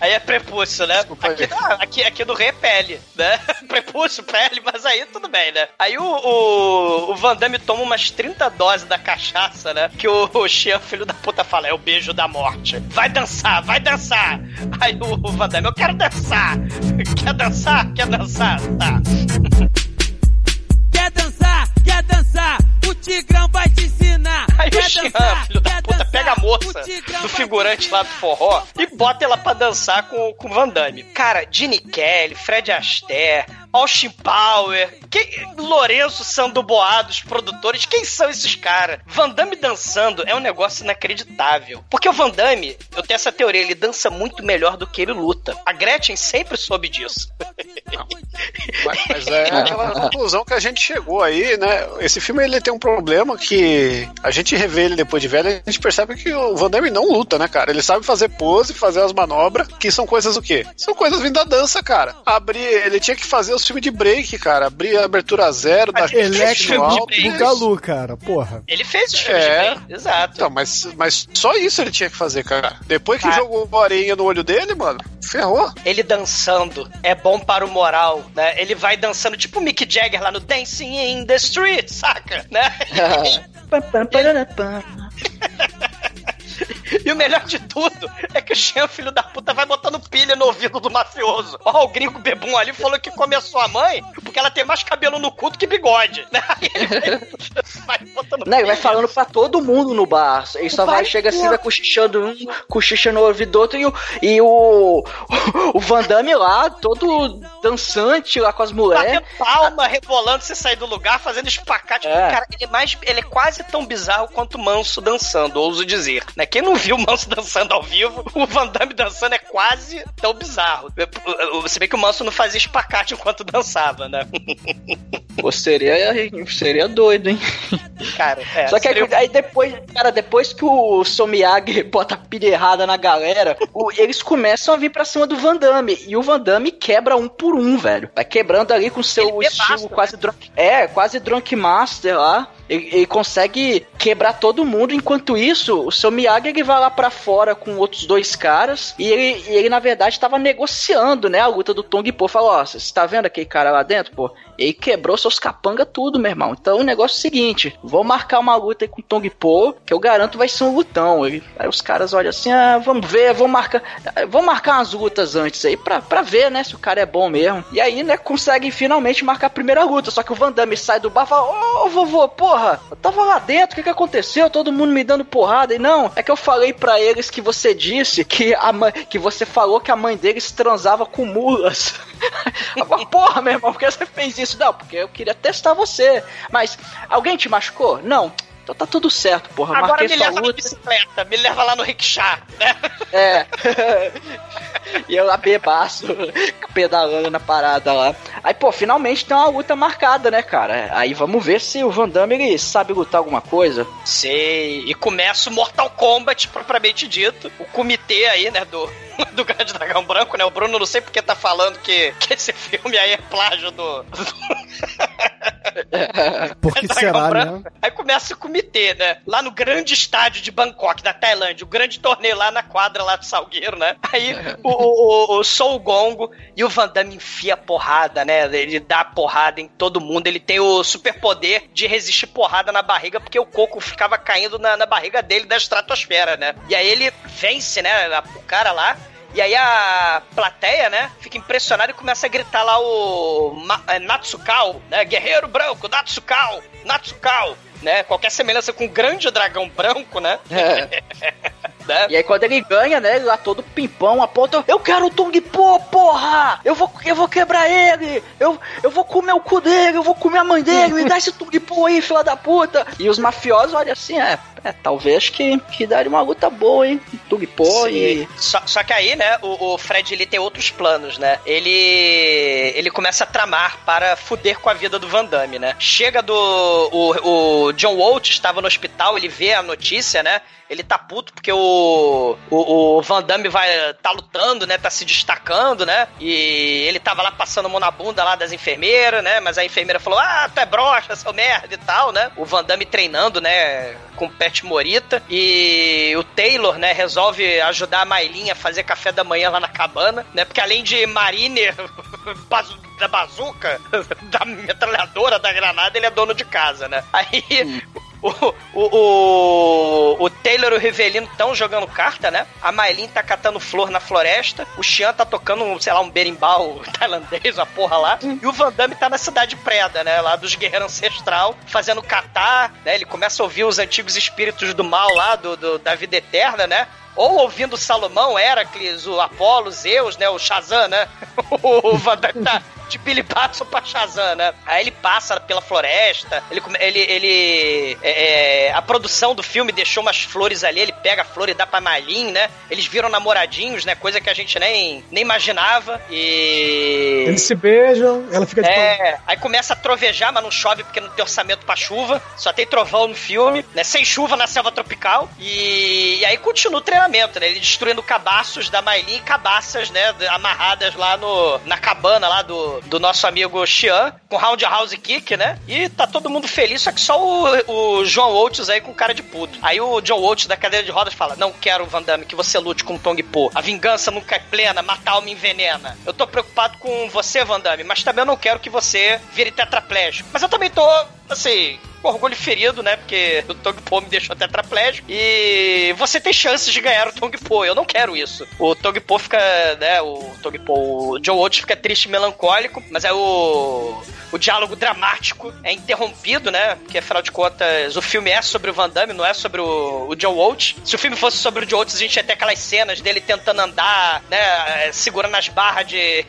Aí é prepúcio, né? Aqui, aqui, aqui no rei é pele, né? Prepúcio, pele, mas aí tudo bem, né? Aí o, o, o Van Damme toma umas 30 doses da cachaça, né? Que o, o Xian, filho da puta, fala: é o beijo da morte. Vai dançar, vai dançar. Aí o, o Van Damme, eu quero dançar. Quer dançar? Quer dançar? Tá. O Tigrão vai te ensinar. Aí o Xian, filho da puta, pega a moça do figurante lá do forró e bota ela pra dançar com, com o Van Damme. Cara, Gene Kelly, Fred Astaire, Austin Power, que, Lourenço Sandoboado, os produtores, quem são esses caras? Van Damme dançando é um negócio inacreditável. Porque o Van Damme, eu tenho essa teoria, ele dança muito melhor do que ele luta. A Gretchen sempre soube disso. Mas, mas é aquela conclusão que a gente chegou aí, né? Esse filme ele tem um problema que a gente revê ele depois de velho, a gente percebe que o Van Damme não luta, né, cara? Ele sabe fazer pose, fazer as manobras, que são coisas o quê? São coisas vindo da dança, cara. Abrir, ele tinha que fazer os filmes de break, cara. Abrir a abertura zero da Electro Bugalu, cara, porra. Ele fez os filmes É. de break, exato. Então, mas, mas só isso ele tinha que fazer, cara. Depois que Ah. jogou a areia no olho dele, mano, ferrou. Ele dançando é bom para o moral, né? Ele vai dançando tipo o Mick Jagger lá no Dancing in the Street, saca? Né? E o melhor de tudo é que o Xen, filho da puta, vai botando pilha no ouvido do mafioso. Ó, o gringo bebum ali falou que começou a mãe porque ela tem mais cabelo no cu do que bigode. Né? Aí ele vai botando Não, ele vai falando pra todo mundo no bar. Ele só vai, Vai, chega assim, vai cochichando um, cochicha no ouvido do outro, e o, e o, o Van Damme lá, todo dançante lá com as mulheres. Palma, rebolando, você sair do lugar, fazendo espacate. É. Cara, ele é, mais, ele é quase tão bizarro quanto o Manso dançando, ouso dizer. Né? Quem não viu o Manso dançando ao vivo, o Van Damme dançando é quase tão bizarro. Você vê que o Manso não fazia espacate enquanto dançava, né? Pô, seria, seria doido, hein? Cara, é. Só que aí, seria- aí depois, cara, depois que o Somiyagi bota a pilha errada na galera, o- eles começam a vir pra cima do Van Damme. E o Van Damme quebra um por um, velho. Vai quebrando ali com seu estilo bebasta, quase drunk. É, quase drunk master lá. Ele, ele consegue quebrar todo mundo. Enquanto isso, o seu Miyagi ele vai lá pra fora com outros dois caras. E ele, ele na verdade, tava negociando, né? A luta do Tong Po. Falou: Ó, você tá vendo aquele cara lá dentro, pô? Ele quebrou seus capanga tudo, meu irmão. Então o negócio é o seguinte: vou marcar uma luta aí com o Tong Po, que eu garanto vai ser um lutão. Ele- aí os caras olham assim: ah, vamos ver, vamos marcar. Vamos marcar umas lutas antes aí pra, pra ver, né? Se o cara é bom mesmo. E aí, né, conseguem finalmente marcar a primeira luta. Só que o Van Damme sai do bar e fala: Ô vovô, porra, eu tava lá dentro, o que que aconteceu? Todo mundo me dando porrada. E não, é que eu falei pra eles que você disse que a mãe, que você falou que a mãe deles transava com mulas. Porra, meu irmão, por que você fez isso? Não, porque eu queria testar você. Mas alguém te machucou? Não. Então tá tudo certo, porra. Agora Marquei me leva na luta. bicicleta, me leva lá no rickshaw, né? É. e eu lá bebaço, pedalando na parada lá. Aí, pô, finalmente tem uma luta marcada, né, cara? Aí vamos ver se o Van Damme ele sabe lutar alguma coisa. Sei. E começa o Mortal Kombat, propriamente dito. O comitê aí, né, do, do Grande Dragão Branco, né? O Bruno não sei porque tá falando que, que esse filme aí é plágio do. Por que Dragão será, Branco. né? Aí começa o comitê, né? Lá no grande estádio de Bangkok, da Tailândia. O grande torneio lá na quadra lá do Salgueiro, né? Aí o, o, o, o Soul Gongo e o Van Damme enfia porrada, né? Ele dá porrada em todo mundo. Ele tem o superpoder de resistir porrada na barriga, porque o coco ficava caindo na, na barriga dele da estratosfera, né? E aí ele vence, né? O cara lá. E aí a plateia, né, fica impressionada e começa a gritar lá o Ma é, Natsukao, né? Guerreiro branco, Natsukao, Natsukao, né? Qualquer semelhança com o grande dragão branco, né? É. né? E aí quando ele ganha, né, ele lá todo pimpão, aponta, eu quero o Tung Po, porra! Eu vou, eu vou quebrar ele! Eu, eu vou comer o cu dele, eu vou comer a mãe dele, me dá esse Tung Po aí, filha da puta! E os mafiosos olham assim, é, é talvez que, que daria uma luta boa, hein? Sim. e... Só, só que aí, né, o, o Fred ele tem outros planos, né? Ele ele começa a tramar para fuder com a vida do Van Damme, né? Chega do o, o John Walt estava no hospital, ele vê a notícia, né? Ele tá puto porque o, o, o Van Damme vai tá lutando, né? Tá se destacando, né? E ele tava lá passando mão na bunda lá das enfermeiras, né? Mas a enfermeira falou: Ah, tu é broxa, seu merda e tal, né? O Van Damme treinando, né? Com o Pet Morita. E o Taylor, né? Resolve ajudar a Mailinha a fazer café da manhã lá na cabana, né? Porque além de Mariner da bazuca, da metralhadora, da granada, ele é dono de casa, né? Aí. O, o, o, Taylor e o Rivelino estão jogando carta, né? A Maylin tá catando flor na floresta. O Xian tá tocando, sei lá, um berimbau tailandês, uma porra lá. E o Van Damme tá na cidade preda, né? Lá dos guerreiros ancestral, fazendo catar, né? Ele começa a ouvir os antigos espíritos do mal lá, do, do- da vida eterna, né? Ou ouvindo Salomão, Heracles, o Apolo, Zeus, né? O Shazam, né? O Van Damme tá, de Billy Batson pra Shazam, né? Aí ele passa pela floresta, ele. ele, ele é, é, a produção do filme deixou umas flores ali, ele pega a flor e dá pra Marlin, né? Eles viram namoradinhos, né? Coisa que a gente nem, nem imaginava. E. Eles se beijam, ela fica de É, aí começa a trovejar, mas não chove porque não tem orçamento pra chuva. Só tem trovão no filme, né? Sem chuva na selva tropical. E, e aí continua o treinamento, né? Ele destruindo cabaços da Mailin e cabaças, né? Amarradas lá no, na cabana lá do, do nosso amigo Xian, com roundhouse kick, né? E tá todo mundo feliz, só que só o, o John Oates aí com cara de puto. Aí o John Oates da cadeira de rodas fala: Não quero, Van Damme, que você lute com o Tong Po. A vingança nunca é plena, matar alma envenena. Eu tô preocupado com você, Van Damme, mas também eu não quero que você vire tetraplégico. Mas eu também tô, assim, com orgulho ferido, né? Porque o Tong Po me deixou tetraplégico. E você tem chances de ganhar o Tong Po. Eu não quero isso. O Tong Po fica, né? O Tong Po, o Joe Oates fica triste e melancólico, mas é o o diálogo dramático é interrompido, né? Porque afinal de contas, o filme é sobre o Van Damme, não é sobre o, o John Waltz. Se o filme fosse sobre o John Waltz, a gente ia ter aquelas cenas dele tentando andar, né? Segurando as barras de,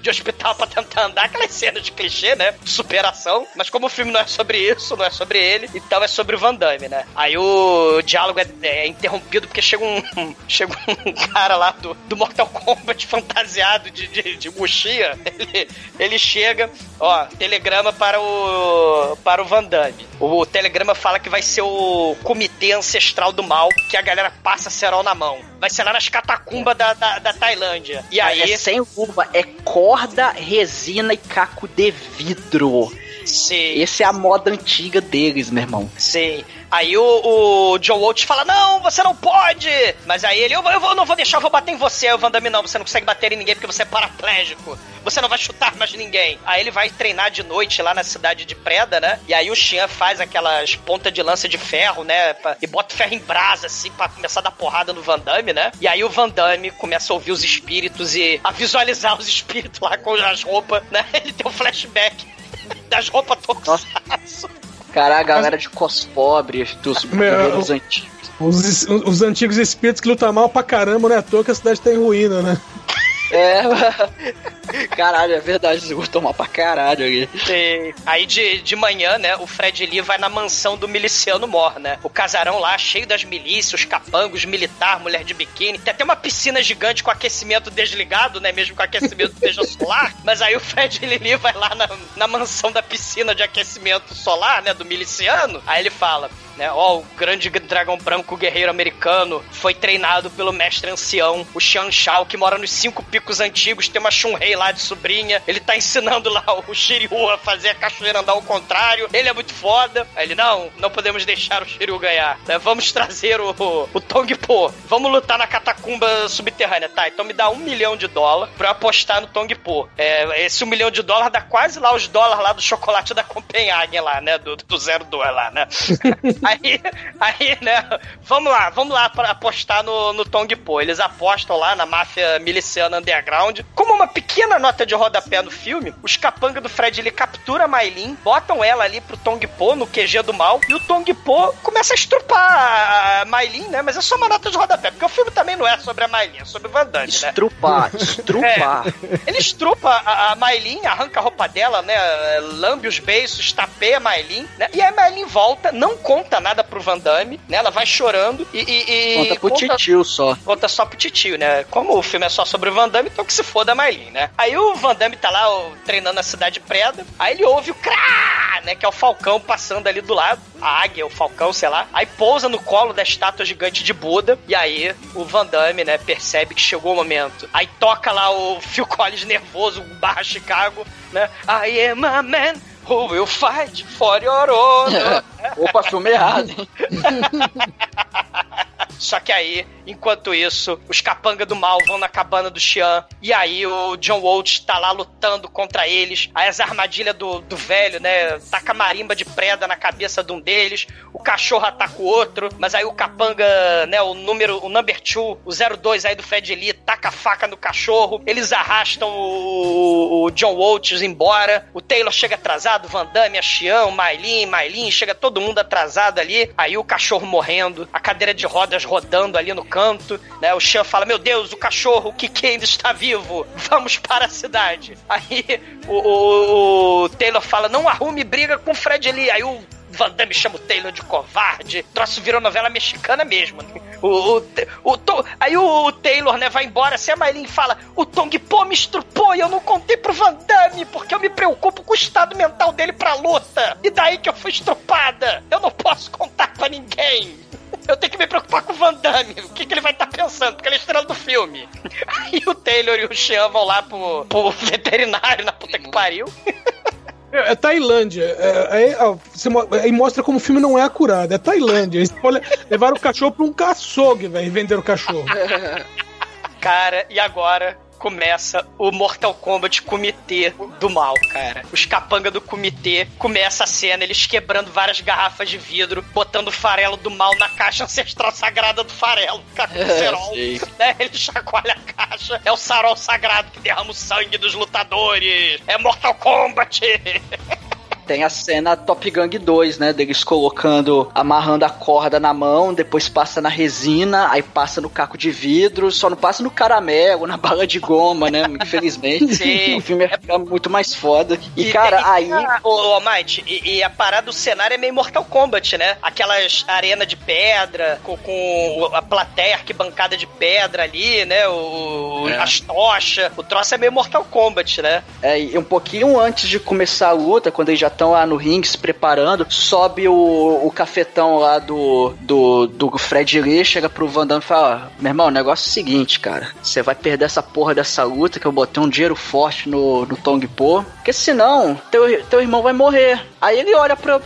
de hospital pra tentar andar, aquelas cenas de clichê, né? Superação. Mas como o filme não é sobre isso, não é sobre ele, então é sobre o Van Damme, né? Aí o diálogo é, é interrompido porque chega um, chega um cara lá do, do Mortal Kombat fantasiado de, de, de. Ele, ele chega, ó, telegrama para o para o Van Damme. O telegrama fala que vai ser o comitê ancestral do mal, que a galera passa cerol na mão. Vai ser lá nas catacumbas da, da, da Tailândia. E aí... É sem uva, é corda, resina e caco de vidro. Sim. Essa é a moda antiga deles, meu irmão. Sim. Aí o, o John Waltz fala: Não, você não pode! Mas aí ele: Eu, eu, eu não vou deixar, eu vou bater em você. Aí o Van Damme: Não, você não consegue bater em ninguém porque você é paraplégico. Você não vai chutar mais ninguém. Aí ele vai treinar de noite lá na cidade de Preda, né? E aí o Xian faz aquelas pontas de lança de ferro, né? Pra, e bota o ferro em brasa, assim, pra começar a dar porrada no Van Damme, né? E aí o Van Damme começa a ouvir os espíritos e a visualizar os espíritos lá com as roupas, né? Ele tem um flashback das roupas toxaço. Cara, a galera de cos pobres dos primeiros antigos. Os, os, antigos espíritos que lutam mal pra caramba, né? À toa que a cidade tá em ruína, né? É, caralho, é verdade, eles gostam mal pra caralho ali. Sim. Aí de, de manhã, né, o Fred Lee vai na mansão do miliciano Mor, né? O casarão lá, cheio das milícias, os capangos, militar, mulher de biquíni. Tem até uma piscina gigante com aquecimento desligado, né? Mesmo com aquecimento seja solar. Mas aí o Fred Lee vai lá na, na mansão da piscina de aquecimento solar, né? Do miliciano. Aí ele fala: né? Ó, o grande dragão branco guerreiro americano foi treinado pelo mestre ancião, o Xian Shao, que mora nos cinco picos antigos, tem uma Shun-Rei lá de sobrinha. Ele tá ensinando lá o Shiryu a fazer a cachoeira andar ao contrário. Ele é muito foda. Aí ele, não, não podemos deixar o Shiryu ganhar. Né? Vamos trazer o, o, Tong Po. Vamos lutar na catacumba subterrânea. Tá, então me dá um milhão de dólar pra apostar no Tong Po. É, esse um milhão de dólar dá quase lá os dólares lá do chocolate da Copenhagen lá, né? Do, do 02 lá, né? Aí, aí, né? Vamos lá, vamos lá para apostar no, no Tong Po. Eles apostam lá na máfia miliciana underground. Como uma pequena nota de rodapé no filme, os capangas do Fred ele captura a Maylin, botam ela ali pro Tong Po no QG do mal, e o Tong Po começa a estrupar a Maylin, né? Mas é só uma nota de rodapé, porque o filme também não é sobre a Maylin, é sobre o Van Damme, né? Estrupar, estrupar. É, ele estrupa a, a Maylin, arranca a roupa dela, né? Lambe os beiços, tapeia a Maylin, né? E aí a Maylin volta, não conta nada pro Van Damme, né? Ela vai chorando e. e, e conta pro conta, titio só. Conta só pro titio, né? Como o filme é só sobre o Van Damme, então que se foda a Maylin, né? Aí o Van Damme tá lá ó, treinando na cidade preda, aí ele ouve o crá, né? Que é o Falcão passando ali do lado, a águia, o Falcão, sei lá. Aí pousa no colo da estátua gigante de Buda, e aí o Van Damme, né, percebe que chegou o momento. Aí toca lá o Phil Collins nervoso, barra Chicago, né? I am a man who will fight for your honor. Opa, filme errado, hein? Só que aí, enquanto isso, os capangas do mal vão na cabana do Xian. E aí o John Waltz tá lá lutando contra eles. Aí as armadilhas do, do velho, né? Taca marimba de preda na cabeça de um deles. O cachorro ataca o outro. Mas aí o capanga, né? O número, o number 2, o 02 aí do Fred Lee, taca a faca no cachorro. Eles arrastam o, o John Waltz embora. O Taylor chega atrasado, Van Damme, a Xian, Mailin, Mailin, chega todo mundo atrasado ali. Aí o cachorro morrendo, a cadeira de rodas rodando ali no canto, né? O Chan fala: Meu Deus, o cachorro, o Kiki ainda está vivo, vamos para a cidade. Aí o, o, o Taylor fala: Não arrume briga com o Fred Lee. Aí o Van Damme chama o Taylor de covarde. O troço virou novela mexicana mesmo. Né? O, o, o, o, aí o Taylor, né, vai embora. Se a Maylin fala, o Tong Po me estrupou e eu não contei pro Van Damme porque eu me preocupo com o estado mental dele pra luta. E daí que eu fui estrupada. Eu não posso contar pra ninguém. Eu tenho que me preocupar com o Van Damme. O que, que ele vai estar tá pensando? Porque ele é estrela do filme. Aí o Taylor e o Sean vão lá pro, pro veterinário na puta que pariu. É, é Tailândia. É, é, aí mostra como o filme não é acurado. É Tailândia. Eles levaram o cachorro pra um caçougue, velho, e venderam o cachorro. Cara, e agora começa o Mortal Kombat Comitê do mal, cara. Os capanga do comitê começa a cena, eles quebrando várias garrafas de vidro, botando o farelo do mal na caixa ancestral sagrada do farelo, Cacerol. né? Ele chacoalha a caixa, é o sarol sagrado que derrama o sangue dos lutadores. É Mortal Kombat. tem a cena Top Gang 2, né? Deles colocando, amarrando a corda na mão, depois passa na resina, aí passa no caco de vidro, só não passa no caramelo, na bala de goma, né? Infelizmente. Sim. O filme é muito mais foda. E, e cara, aí. Ô, ô Might, e, e, a parada do cenário é meio Mortal Kombat, né? Aquelas arenas de pedra, com, com a plateia arquibancada de pedra ali, né? O, é. As tochas. O troço é meio Mortal Kombat, né? É, e um pouquinho antes de começar a luta, quando eles já estão lá no ringue se preparando, sobe o, o cafetão lá do, do, do Fred Lee, chega pro Van Damme e fala: Meu irmão, o negócio é o seguinte, cara. Você vai perder essa porra dessa luta que eu botei um dinheiro forte no, no Tong Po, porque senão teu, teu irmão vai morrer. Aí ele olha pra,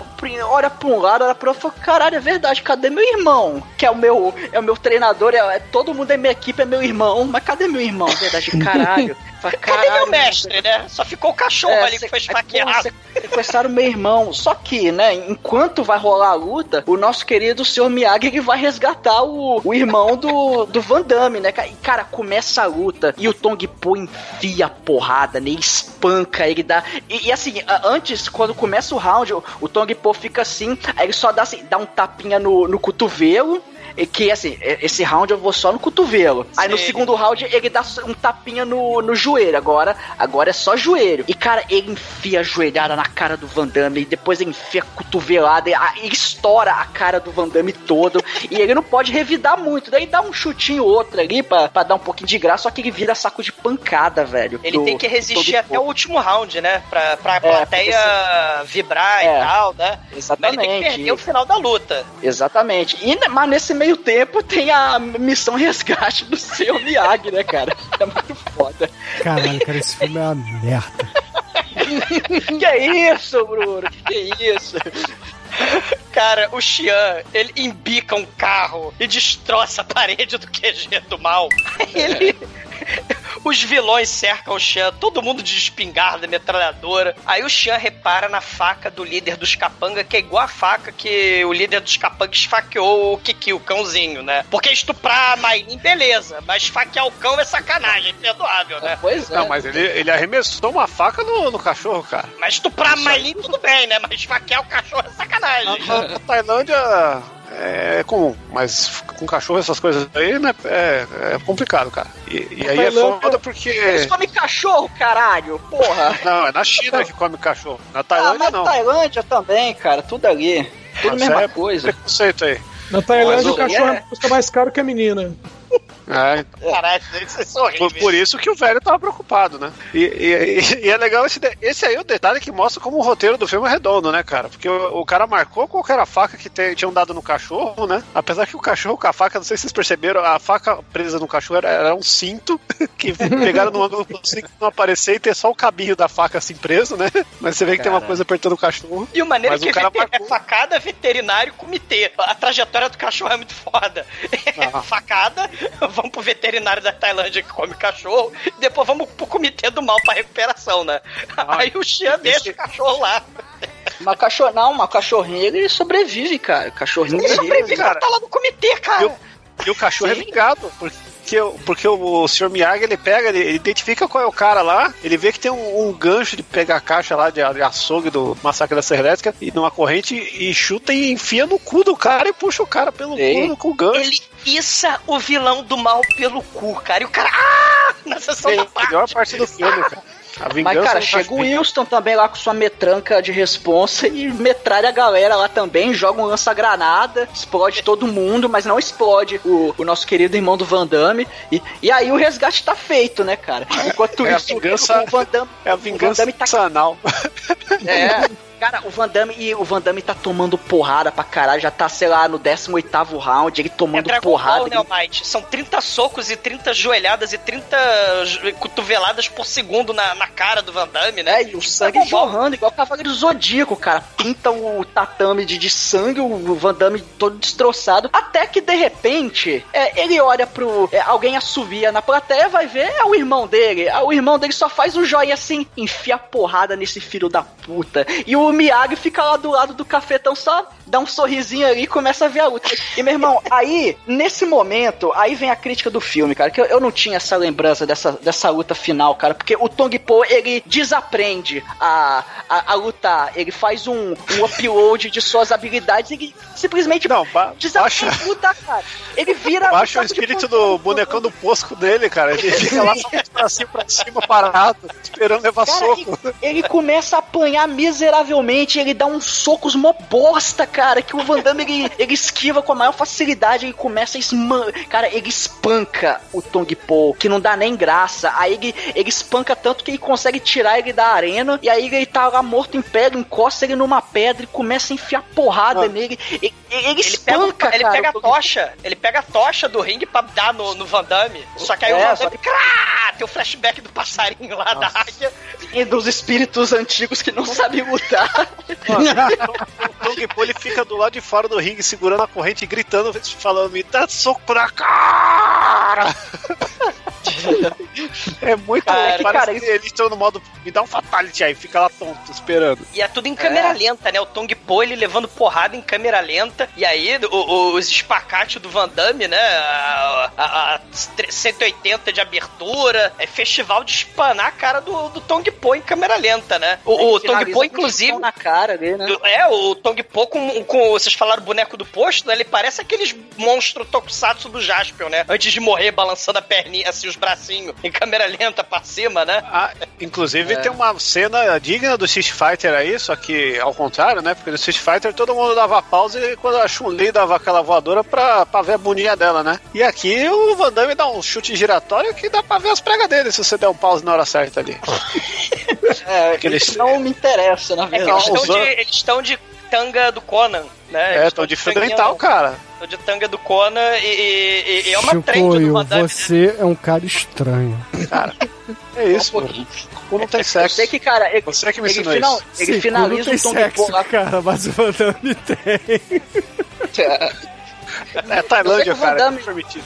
olha pra um lado, olha pro outro e fala: Caralho, é verdade, cadê meu irmão? Que é o meu, é o meu treinador, é, é todo mundo é minha equipe, é meu irmão. Mas cadê meu irmão? É verdade, caralho. Cadê meu mestre, né? Só ficou o cachorro é, ali que foi esfaqueado. Sequestraram meu irmão. Só que, né, enquanto vai rolar a luta, o nosso querido Sr. Miyagi vai resgatar o, o irmão do, do Van Damme, né? E, cara, começa a luta e o Tong Po enfia a porrada, né? Espanca, ele dá... E, e, assim, antes, quando começa o round, o, o Tong Po fica assim, aí ele só dá, assim, dá um tapinha no, no cotovelo, que assim, esse round eu vou só no cotovelo. Sim. Aí no segundo round ele dá um tapinha no, no joelho. Agora, agora é só joelho. E cara, ele enfia a joelhada na cara do Van Damme. E depois ele enfia a cotovelada. E ele estoura a cara do Van Damme todo. e ele não pode revidar muito. Daí dá um chutinho outro ali pra, pra dar um pouquinho de graça. Só que ele vira saco de pancada, velho. Ele do, tem que resistir até o último round, né? Pra, pra é, plateia vibrar é, e tal, né? Exatamente. Mas ele tem que perder o final da luta. Exatamente. E, mas nesse meio tempo tem a missão resgate do seu Miyagi, né, cara? É muito foda. Caralho, cara, esse filme é uma merda. que é isso, Bruno? Que é isso? Cara, o Xian, ele embica um carro e destroça a parede do QG do mal. Aí ele. Os vilões cercam o Xian, todo mundo de espingarda, metralhadora. Aí o Xian repara na faca do líder dos capanga, que é igual a faca que o líder dos capanga esfaqueou o Kiki, o cãozinho, né? Porque estuprar a Maylin, beleza, mas esfaquear o cão é sacanagem, é perdoável, né? Pois é. Não, mas ele, ele arremessou uma faca no, no cachorro, cara. Mas estuprar a Maylin, tudo bem, né? Mas esfaquear o cachorro é sacanagem. Na, na Tailândia é comum, mas com cachorro essas coisas aí né, é, é complicado, cara. E, e aí é foda porque. Eles comem cachorro, caralho, porra! Não, é na China que come cachorro. Na Tailândia ah, não. Na Tailândia também, cara, tudo ali. Tudo a mesma é coisa. Preconceito aí. Na Tailândia o cachorro é... custa mais caro que a menina. É. Caralho, é horrível. Por, por, isso que o velho tava preocupado, né? E, e, e, é legal esse, esse aí, é o detalhe que mostra como o roteiro do filme é redondo, né, cara? Porque o, o cara marcou qual era a faca que te, tinham dado no cachorro, né? Apesar que o cachorro com a faca, não sei se vocês perceberam, a faca presa no cachorro era, era um cinto que pegaram no ângulo do cinto não aparecer e ter só o cabinho da faca assim preso, né? Mas você vê que tem uma coisa apertando o cachorro. E o maneiro que o cara é facada, veterinário, comitê. A trajetória do cachorro é muito foda. Ah. facada, vamos pro veterinário da Tailândia que come cachorro, e depois vamos pro comitê do mal pra recuperação, né? Ah, Aí o Xian deixa o cachorro lá. Mas cachorro, não, uma cachorrinha ele sobrevive, cara. Cachorrinho ele sobrevive, cara. tá lá no comitê, cara. E o, e o cachorro é Sim. é vingado, porque porque o, o Sr. Miyagi ele pega, ele, ele identifica qual é o cara lá, ele vê que tem um, um gancho de pegar a caixa lá de, de açougue do Massacre da Serra Elétrica e numa corrente e chuta e enfia no cu do cara e puxa o cara pelo Ei. cu com o gancho. Ele issa o vilão do mal pelo cu, cara. E o cara. Ah! Na sessão É da a parte. melhor parte do filme, cara. A vingança Mas, cara, chega o. Wilson também lá com sua metranca de responsa e metralha a galera lá também, joga um lança-granada, explode todo mundo, mas não explode o, o nosso querido irmão do Van Damme. E, e aí o resgate tá feito, né, cara? Enquanto É a isso, vingança- o Van Damme, É a o Van vingança Damme tá sanal. É. Cara, o Van Damme, e o Van Damme tá tomando porrada pra caralho, já tá, sei lá, no 18º round, ele É tomando Dragon porrada. Ball, né, Almighty? São 30 socos e 30 joelhadas e 30 j- cotoveladas por segundo na, na cara do Van Damme, né? É, e o sangue Dragon Ball. jorrando, igual o Cavaleiro Zodíaco, cara. Pinta o tatame de, de sangue, o Van Damme todo destroçado. Até que, de repente, é, ele olha pro... é, alguém assovia na plateia, vai ver, é o irmão dele. Ah, O irmão dele só faz um joinha assim, enfia porrada nesse filho da puta. E o Miyagi fica lá do lado do cafetão, só dá um sorrisinho ali e começa a ver a luta. E, meu irmão, aí, nesse momento, aí vem a crítica do filme, cara, que eu, eu não tinha essa lembrança dessa, dessa luta final, cara, porque o Tong Po, ele desaprende a, a, a lutar, ele faz um, um upload de suas habilidades e ele simplesmente Não, desaprende baixa, a lutar, cara. Ele vira... baixa o espírito do bonecão do posco dele, cara. Ele fica lá só pra cima, pra cima, parado, esperando levar Cara, soco. ele, ele começa a apanhar miseravelmente, ele dá uns socos mó bosta, cara, que o Van Damme ele, ele esquiva com a maior facilidade, ele começa a esman... Cara, ele espanca o Tong Po, que não dá nem graça. Aí ele, ele espanca tanto que ele consegue tirar ele da arena, e aí ele tá lá morto em pedra, encosta ele numa pedra e começa a enfiar porrada nele. Ele, ele, Ele pega, espanca, ele cara, pega a tocha, ele pega a tocha do ringue pra dar no, no Van Damme. Só que aí É, o Van Damme, crá, tem o flashback do passarinho lá da águia. E dos espíritos antigos que não sabem lutar. O Tong Po ele fica do lado de fora do ringue, segurando a corrente e gritando, falando: Me dá soco na cara! é muito. Cara, parece cara, que isso- eles estão no modo: Me dá um fatality aí, fica lá tonto, esperando. E é tudo em câmera É. lenta, né? O Tong Po ele levando porrada em câmera lenta. E aí o- o- os espacates do Van Damme, né? A, a- a 180 de abertura. É festival de espanar a cara do, do Tong Po em câmera lenta, né? O, o Tong Po, um inclusive. na cara dele, né? É, o Tong Po com, com. Vocês falaram boneco do posto, né? Ele parece aqueles monstros tokusatsu do Jaspion, né? Antes de morrer, balançando a perninha, assim, os bracinhos em câmera lenta pra cima, né? Ah, inclusive É. tem uma cena digna do Street Fighter aí, só que ao contrário, né? Porque no Street Fighter todo mundo dava pausa e quando a Chun-Li dava aquela voadora pra, pra ver a bundinha dela, né? E aqui o Van Damme dá um chute giratório que dá pra ver as pregas dele se você der um pause na hora certa ali. É, isso não me interessa, na É que verdade. eles estão de, eles estão de tanga do Conan, né? É, Eles tô de fio dental, cara. Tô de tanga do Conan e, e- e é uma trend do Van Damme, né? você é um cara estranho. É isso, Um. Como não tem Eu sexo. sei que, cara, ele, Você que me ele, ensinou final- isso. ele Sim, finaliza tem Tong sexo, Po lá. cara, mas o Van Damme tem. É Tailândia, o Van cara. Damme- É permitido.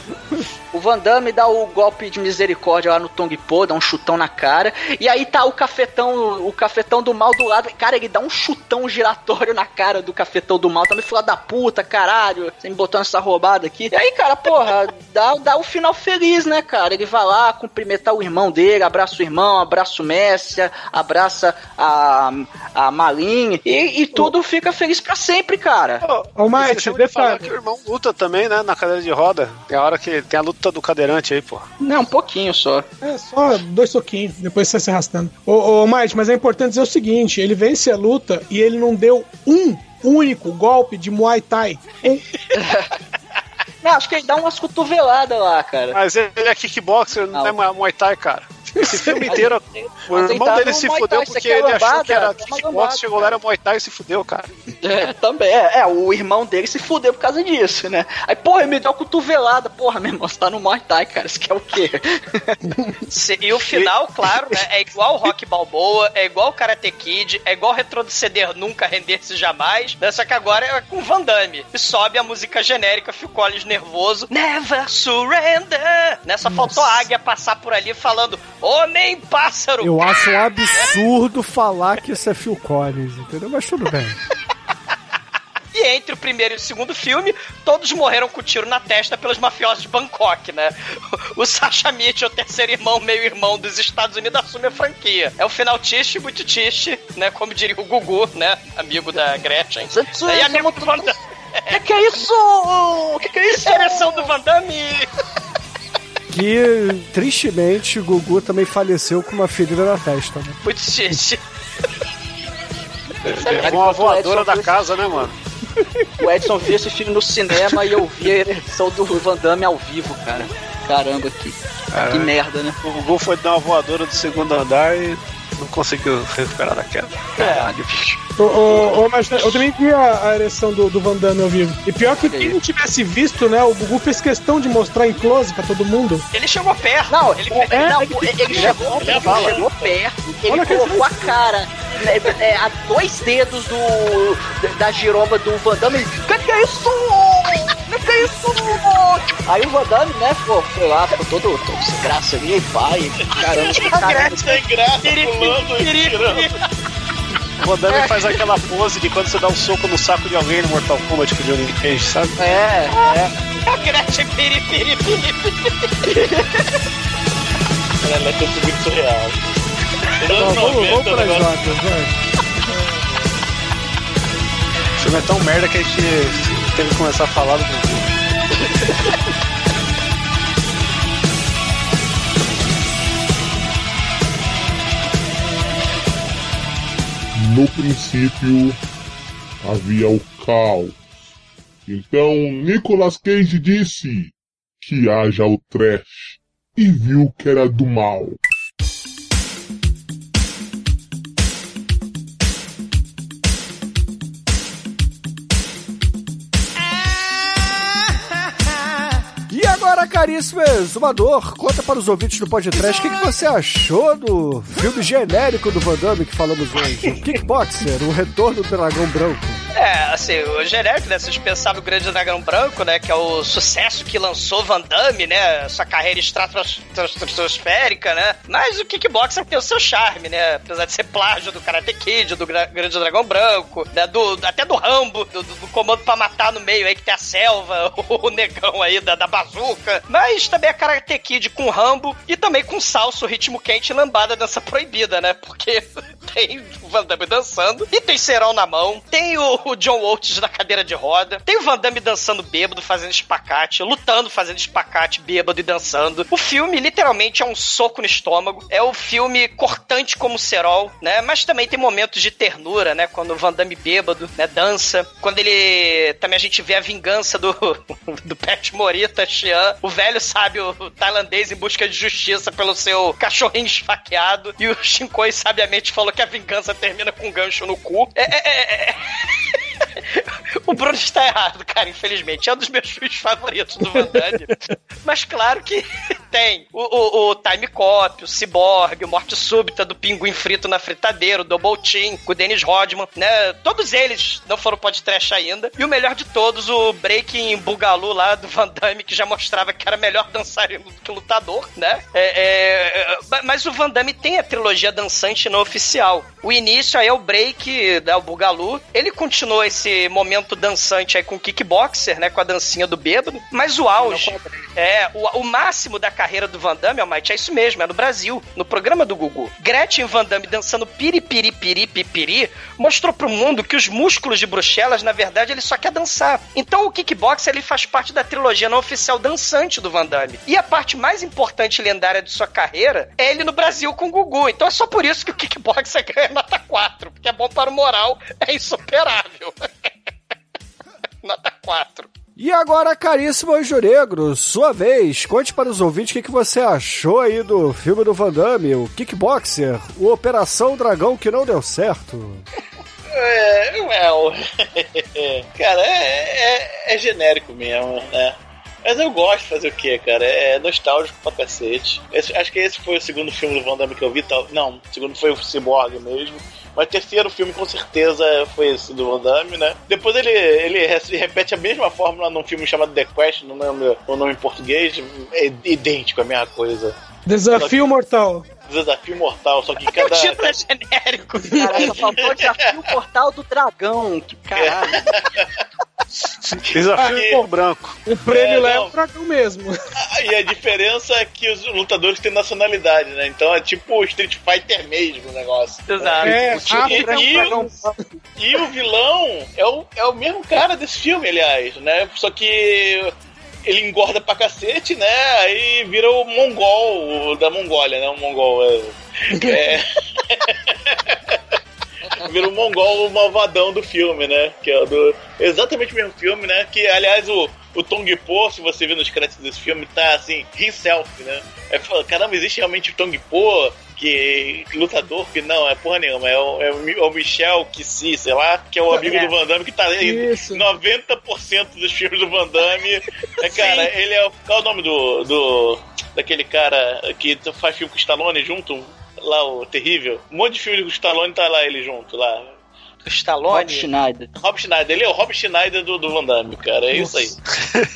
O Van Damme dá o golpe de misericórdia lá no Tong Po, dá um chutão na cara. E aí tá o cafetão, o cafetão do mal do lado. Cara, ele dá um chutão giratório na cara do cafetão do mal. Também filha da puta, caralho. Você me botou nessa roubada aqui. E aí, cara, porra, dá, dá o final feliz, né, cara? Ele vai lá cumprimentar o irmão dele, abraça o irmão, abraça o Messia, abraça a, a Malin. E, e tudo fica feliz pra sempre, cara. Ô, Mike, esquecemos de falar detalhe. que o irmão luta também, né? Na cadeira de roda. É a hora que tem a luta do cadeirante aí, pô. Não, um pouquinho só. É só dois soquinhos, depois você se arrastando. Ô, ô Mike, mas é importante dizer o seguinte: ele vence a luta e ele não deu um único golpe de Muay Thai. Não, acho que ele dá umas cotoveladas lá, cara. Mas ele é kickboxer, não, Não. é Muay Thai, cara. Esse filme inteiro, o irmão dele se fudeu porque é ele achou que era é kickbox, chegou lá era Muay Thai e se fudeu, cara. É, também. É, é, o irmão dele se fudeu por causa disso, né? Aí, porra, ele me deu uma cotovelada. Porra, meu irmão, você tá no Muay Thai, cara. Isso quer o quê? E o final, claro, né, é igual o Rock Balboa, é igual o Karate Kid, é igual retroceder nunca, render-se jamais, né? Só que agora é com Van Damme. E sobe a música genérica, Phil Collins nervoso, Never Surrender! Né? Só faltou a águia passar por ali falando, Homem pássaro! Eu acho um absurdo falar que isso é Phil Collins, entendeu? Mas tudo bem. E entre o primeiro e o segundo filme, todos morreram com tiro na testa pelos mafiosos de Bangkok, né? O Sasha Mitchell, o terceiro irmão, meio irmão dos Estados Unidos, assume a franquia. É o final triste, muito triste, né? Como diria o Gugu, né? Amigo da Gretchen. e amigo do Van Damme. Que que é isso? Que que é isso? Ereção do Van Damme! Que, tristemente, o Gugu também faleceu com uma ferida na testa, né? Muito triste. Pegou uma voadora da casa, né, mano? O Edson viu esse filme no cinema e eu vi a ereção do Van Damme ao vivo, cara. Caramba, que, que merda, né? O Gugu foi dar uma voadora do segundo andar e não conseguiu recuperar da queda. Caralho, bicho. Ô, ô, ô, mas eu também vi a, a ereção do, do Van Damme ao vivo. E pior que quem não tivesse visto, né? O Gugu fez questão de mostrar em close pra todo mundo. Ele chegou perto. Não, ele, é, não, ele, ele chegou, ele chegou perto, ele Olha que colocou a cara né, é, a dois dedos do da giromba do Van Damme. Que que é isso? Que é isso? Aí o Van Damme, né, pô, foi lá, ficou todo, todo sem graça ali, pai, caramba, caramba. Sem graça, pulando e tirando. Damme faz aquela pose de quando você dá um soco no saco de alguém no Mortal Kombat que o Johnny Cage, sabe? É, é. A Gretchen piri, piri, piri. Ela é tudo muito surreal. Não, vamos, 90, vamos o pras negócio- notas, vai. O filme é tão merda que a gente teve que começar a falar do. No princípio havia o caos. Então Nicolas Cage disse que haja o trash e viu que era do mal. Caríssimo exumador, conta para os ouvintes do podcast o que, que você achou do filme genérico do Van Damme que falamos hoje. O Kickboxer, o retorno do dragão branco. É, assim, o genérico, né? Vocês pensavam o Grande Dragão Branco, né? Que é o sucesso que lançou Van Damme, né? Sua carreira estratosférica, né? Mas o Kickboxer tem o seu charme, né? Apesar de ser plágio do Karate Kid, do Gra- Grande Dragão Branco, né? Do, até do Rambo, do, do- do comando pra matar no meio aí, que tem a selva, o negão aí da, da bazuca. Mas também é Karate Kid com Rambo e também com salso, ritmo quente e lambada dança proibida, né? Porque tem o Van Damme dançando e tem cerol na mão, tem o, o John Waltz na cadeira de roda, tem o Van Damme dançando bêbado, fazendo espacate, lutando, fazendo espacate, bêbado e dançando. O filme literalmente é um soco no estômago, é o filme cortante como cerol, né? Mas também tem momentos de ternura, né? Quando o Van Damme bêbado, né, dança. Quando ele também a gente vê a vingança do do Pet Morita, Xian, o velho sábio tailandês em busca de justiça pelo seu cachorrinho esfaqueado, e o Shinkoi sabiamente falou que a vingança termina com um gancho no cu. É, é, é, é. O Bruno está errado, cara, infelizmente. É um dos meus filmes favoritos do Van Damme. Mas claro que tem o, o, o Time Cop, o Cyborg, o Morte Súbita do Pinguim Frito na Fritadeira, o Double Team, com o Dennis Rodman, né? Todos eles não foram podcast ainda. E o melhor de todos, o Breaking Bugalu lá do Van Damme, que já mostrava que era melhor dançarino do que lutador, né? É, é, é, mas o Van Damme tem a trilogia dançante não oficial. O início aí é o Break, né, o Bugalu. Ele continuou esse momento dançante aí com o Kickboxer, né? Com a dancinha do bêbado. Mas o auge, é, o, o máximo da carreira do Van Damme, Almighty, é isso mesmo, é no Brasil, no programa do Gugu. Gretchen Van Damme dançando piripiri piri pipiri mostrou pro mundo que os músculos de Bruxelas, na verdade, ele só quer dançar. Então o kickboxer ele faz parte da trilogia não oficial dançante do Van Damme. E a parte mais importante e lendária de sua carreira é ele no Brasil com o Gugu. Então é só por isso que o kickboxer ganha nota 4, porque é bom para o moral, é insuperável. nota 4. E agora, caríssimo Anjo Negro, sua vez, conte para os ouvintes o que, que você achou aí do filme do Van Damme, o Kickboxer, o Operação Dragão que não deu certo. É, well. cara, é, é, é genérico mesmo, né? Mas eu gosto de fazer o quê, cara? É nostálgico pra cacete. Esse- acho que esse foi o segundo filme do Van Damme que eu vi. Tal. Não, o segundo foi o Cyborg mesmo. Mas o terceiro filme, com certeza, foi esse do Van Damme, né? Depois ele, ele re- repete a mesma fórmula num filme chamado The Quest, não lembro o nome em português. É idêntico, a mesma coisa. Desafio Mortal. Desafio mortal, só que O cada. título é genérico. Caralho, só faltou o desafio portal do dragão. Que caralho. Desafio branco. O prêmio É, leva não. o dragão mesmo. Ah, E a diferença é que os lutadores têm nacionalidade, né? Então é tipo o Street Fighter mesmo o negócio. Exato. É, E, África e é um o, e o vilão é o, é o mesmo cara desse filme, aliás, né? Só que ele engorda pra cacete, né? Aí vira o mongol o da Mongólia, né? O mongol. É, é... vira o mongol o malvadão do filme, né? Que é do, exatamente o mesmo filme, né? Que, aliás, o, o Tong Po, se você ver nos créditos desse filme, tá assim, himself, né? É, caramba, existe realmente o Tong Po, que lutador, que não, é porra nenhuma, é o, é o, é o Michel Kissi, sei lá, que é o amigo É. do Van Damme, que tá em Isso. 90% dos filmes do Van Damme. É, cara, ele é. o- Qual é o nome do. do daquele cara que faz filme com o Stallone junto? Lá, o Terrível. Um monte de filme com o Stallone tá lá ele junto, lá. Rob Stallone. Schneider. Rob Schneider, ele é o Rob Schneider do, do Van Damme, cara. É isso aí.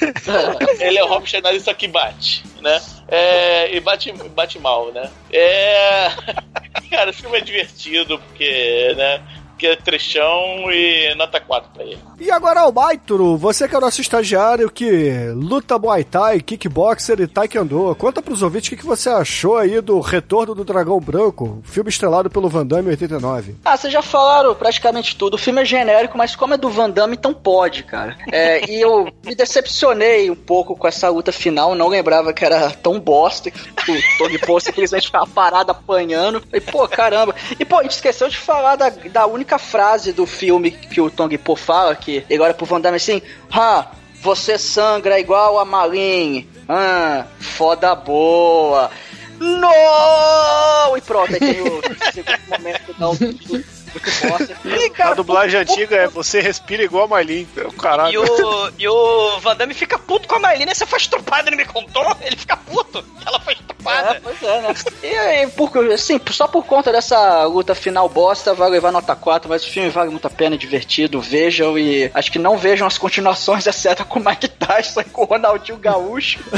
ele é o Rob Schneider, só que bate, né? É, e bate, bate mal, né? É. Cara, esse filme é divertido, porque, né? Que é trechão e nota 4 pra ele. E agora, Albaituro, você que é o nosso estagiário que luta Muay Thai, kickboxer e taekwondo, conta pros ouvintes o que, que você achou aí do Retorno do Dragão Branco, filme estrelado pelo Van Damme em 89. Ah, vocês já falaram praticamente tudo. O filme é genérico, mas como é do Van Damme, então pode, cara. É, e eu me decepcionei um pouco com essa luta final. Não lembrava que era tão bosta que o Tony Paul simplesmente ficava parado apanhando. E, pô, caramba. E, pô, a gente esqueceu de falar da, da única frase do filme que o Tong Po fala, que olha pro Van Damme assim, ah, você sangra igual a Malin. Ah, foda boa. No! E pronto, aí tem o segundo momento não, muito, muito bosta. E, A dublagem antiga é você respira igual a Marlene. E Caralho. o, e o Van Damme fica puto com a Marlene. Você foi estrupada, ele me contou? Ele fica puto. Ela foi É, estrupada. pois é, né? E, e por, assim, só por conta dessa luta final bosta, vai levar nota 4, mas o filme vale muito a pena, é divertido, vejam e acho que não vejam as continuações, exceto com o Mike Tyson e com o Ronaldinho Gaúcho.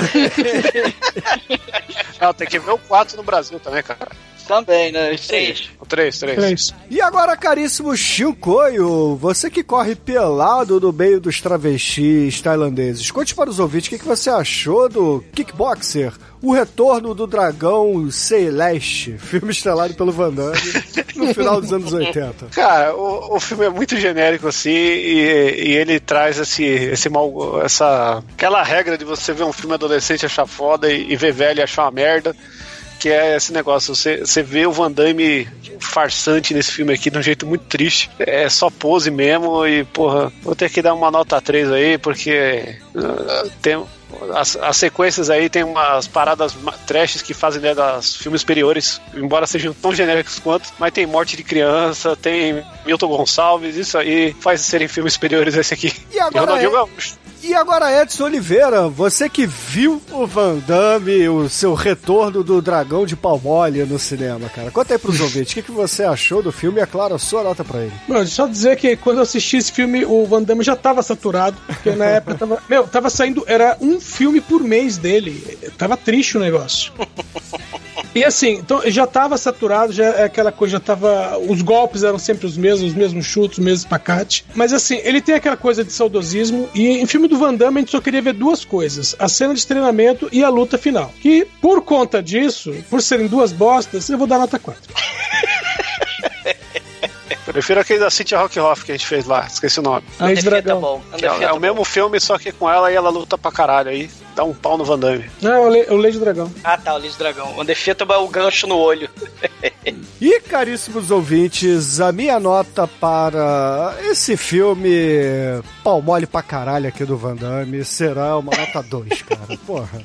Não, tem que ver o 4 no Brasil também, cara. Também, né? O 3, 3. Três. E agora, caríssimo Shinkoio, você que corre pelado no meio dos travestis tailandeses, conte para os ouvintes o que, que você achou do Kickboxer, o retorno do dragão Celeste, filme estrelado pelo Van Damme no final dos anos 80. Cara, o, o filme é muito genérico assim e, e ele traz esse, esse mal, essa aquela regra de você ver um filme adolescente e achar foda e, e ver velho e achar uma merda. Que é esse negócio, você, você vê o Van Damme farsante nesse filme aqui de um jeito muito triste. É só pose mesmo e, porra, vou ter que dar uma nota 3 aí, porque ah, tem. As, as sequências aí tem umas paradas trashes que fazem né, das filmes superiores, embora sejam tão genéricos quanto, mas tem morte de criança, tem Milton Gonçalves, isso aí faz serem filmes superiores a esse aqui. E agora Ronaldinho é- Gaúcho. E agora, Edson Oliveira, você que viu o Van Damme, o seu retorno do dragão de Palmole no cinema, cara. Conta aí pros ouvintes, o que, que você achou do filme e, é claro, a sua nota pra ele. Mano, só dizer que quando eu assisti esse filme, o Van Damme já tava saturado, porque na época tava. Meu, tava saindo. Era um filme por mês dele. Tava triste o negócio. E assim, então já tava saturado, já é aquela coisa, já tava. Os golpes eram sempre os mesmos, os mesmos chutes, os mesmos pacates. Mas assim, ele tem aquela coisa de saudosismo. E em filme do Van Damme a gente só queria ver duas coisas: a cena de treinamento e a luta final. Que por conta disso, por serem duas bostas, eu vou dar nota 4. Prefiro aquele da City Rock Hoff que a gente fez lá, esqueci o nome. Defeito é dragão. bom. É, é o mesmo filme, só que com ela e ela luta pra caralho aí. Dá um pau no Van Damme. Não, o, Le, o Lei de Dragão. Ah, tá, o Liz Dragão. O defeito é o gancho no olho. E, caríssimos ouvintes, a minha nota para esse filme pau mole pra caralho aqui do Van Damme será uma nota 2, cara. Porra.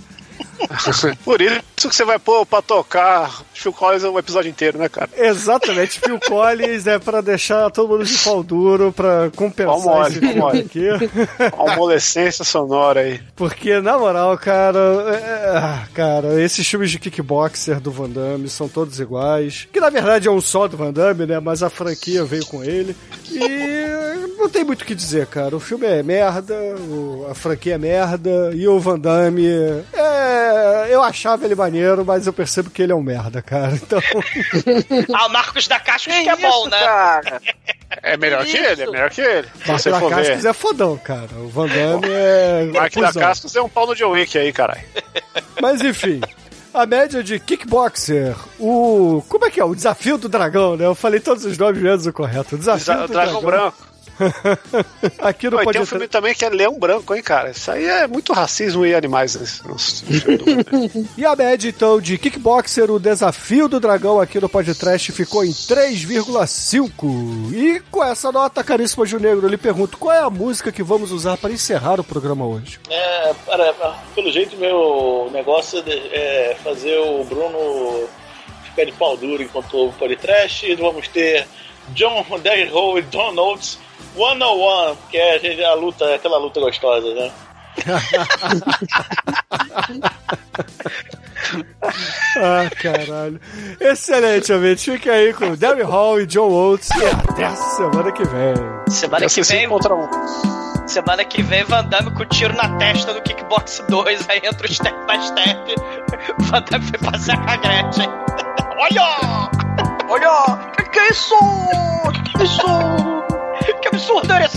Por isso que você vai pôr pra tocar Phil Collins o episódio inteiro, né, cara? Exatamente, Phil Collins é pra deixar todo mundo de pau duro pra compensar Pau mole, esse pau mole. aqui. Uma adolescência sonora aí. Porque, na moral, cara, é, ah, cara, esses filmes de kickboxer do Van Damme são todos iguais. Que na verdade é um só do Van Damme, né? Mas a franquia veio com ele. E não tem muito o que dizer, cara. O filme é merda, a franquia é merda, e o Van Damme é. Eu achava ele maneiro, mas eu percebo que ele é um merda, cara. Então. Ah, o Marcos da Caixa que é bom, né? cara? É melhor que ele, é melhor que ele. For Dacascos ver. é fodão, cara. O Van Damme é. Mark da. Cascos é um pau no John Wick aí, caralho. Mas enfim. A média de kickboxer, o. Como é que é? O desafio do dragão, né? Eu falei todos os nomes menos o correto. O desafio Desa- do Dragão dragão. Branco. Aqui no Pô, e Pode tem um filme também que é Leão Branco, hein, cara? Isso aí é muito racismo e animais. Né? Nossa, E a média, então, de kickboxer, o desafio do dragão aqui no podcast ficou em 3,5. E com essa nota, caríssimo Junegro, eu lhe pergunto qual é a música que vamos usar para encerrar o programa hoje? É, para, pelo jeito, meu negócio é fazer o Bruno ficar de pau duro enquanto ouve o podcast. E vamos ter John Derry Hall e Oates 101, que é a, luta, aquela luta gostosa, né? Ah, caralho. Excelente, ouvinte. Fique aí com Derry Hall e John Oates. E até a semana que vem. Semana que vem. Semana que vem, Van Damme com tiro na testa do Kickbox 2. Aí entra o step by step. Van Damme foi passear com a Gretchen. Olha! Olha! Que que é isso? Que que é isso? Absurdo é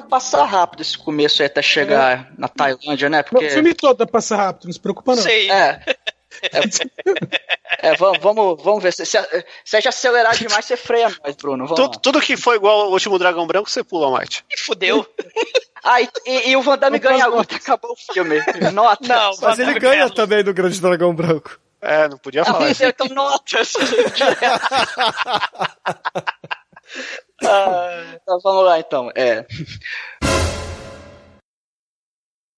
passar rápido esse começo aí até chegar na Tailândia, né? Porque. O filme todo pra passar rápido, não se preocupa não. Sei. É. É, vamos, vamos, vamos ver. Se, se, se a gente acelerar demais, você freia nós, Bruno. Vamos Tudo, tudo que foi igual ao último Dragão Branco, você pula, Mate. E fudeu. Ah, e, e- e o Van Damme ganha a luta, acabou o filme. Nota. Não, Mas Van ele Damme ganha também do Grande Dragão Branco. É, não podia falar isso. então notas. Ah, tá, vamos lá então. É.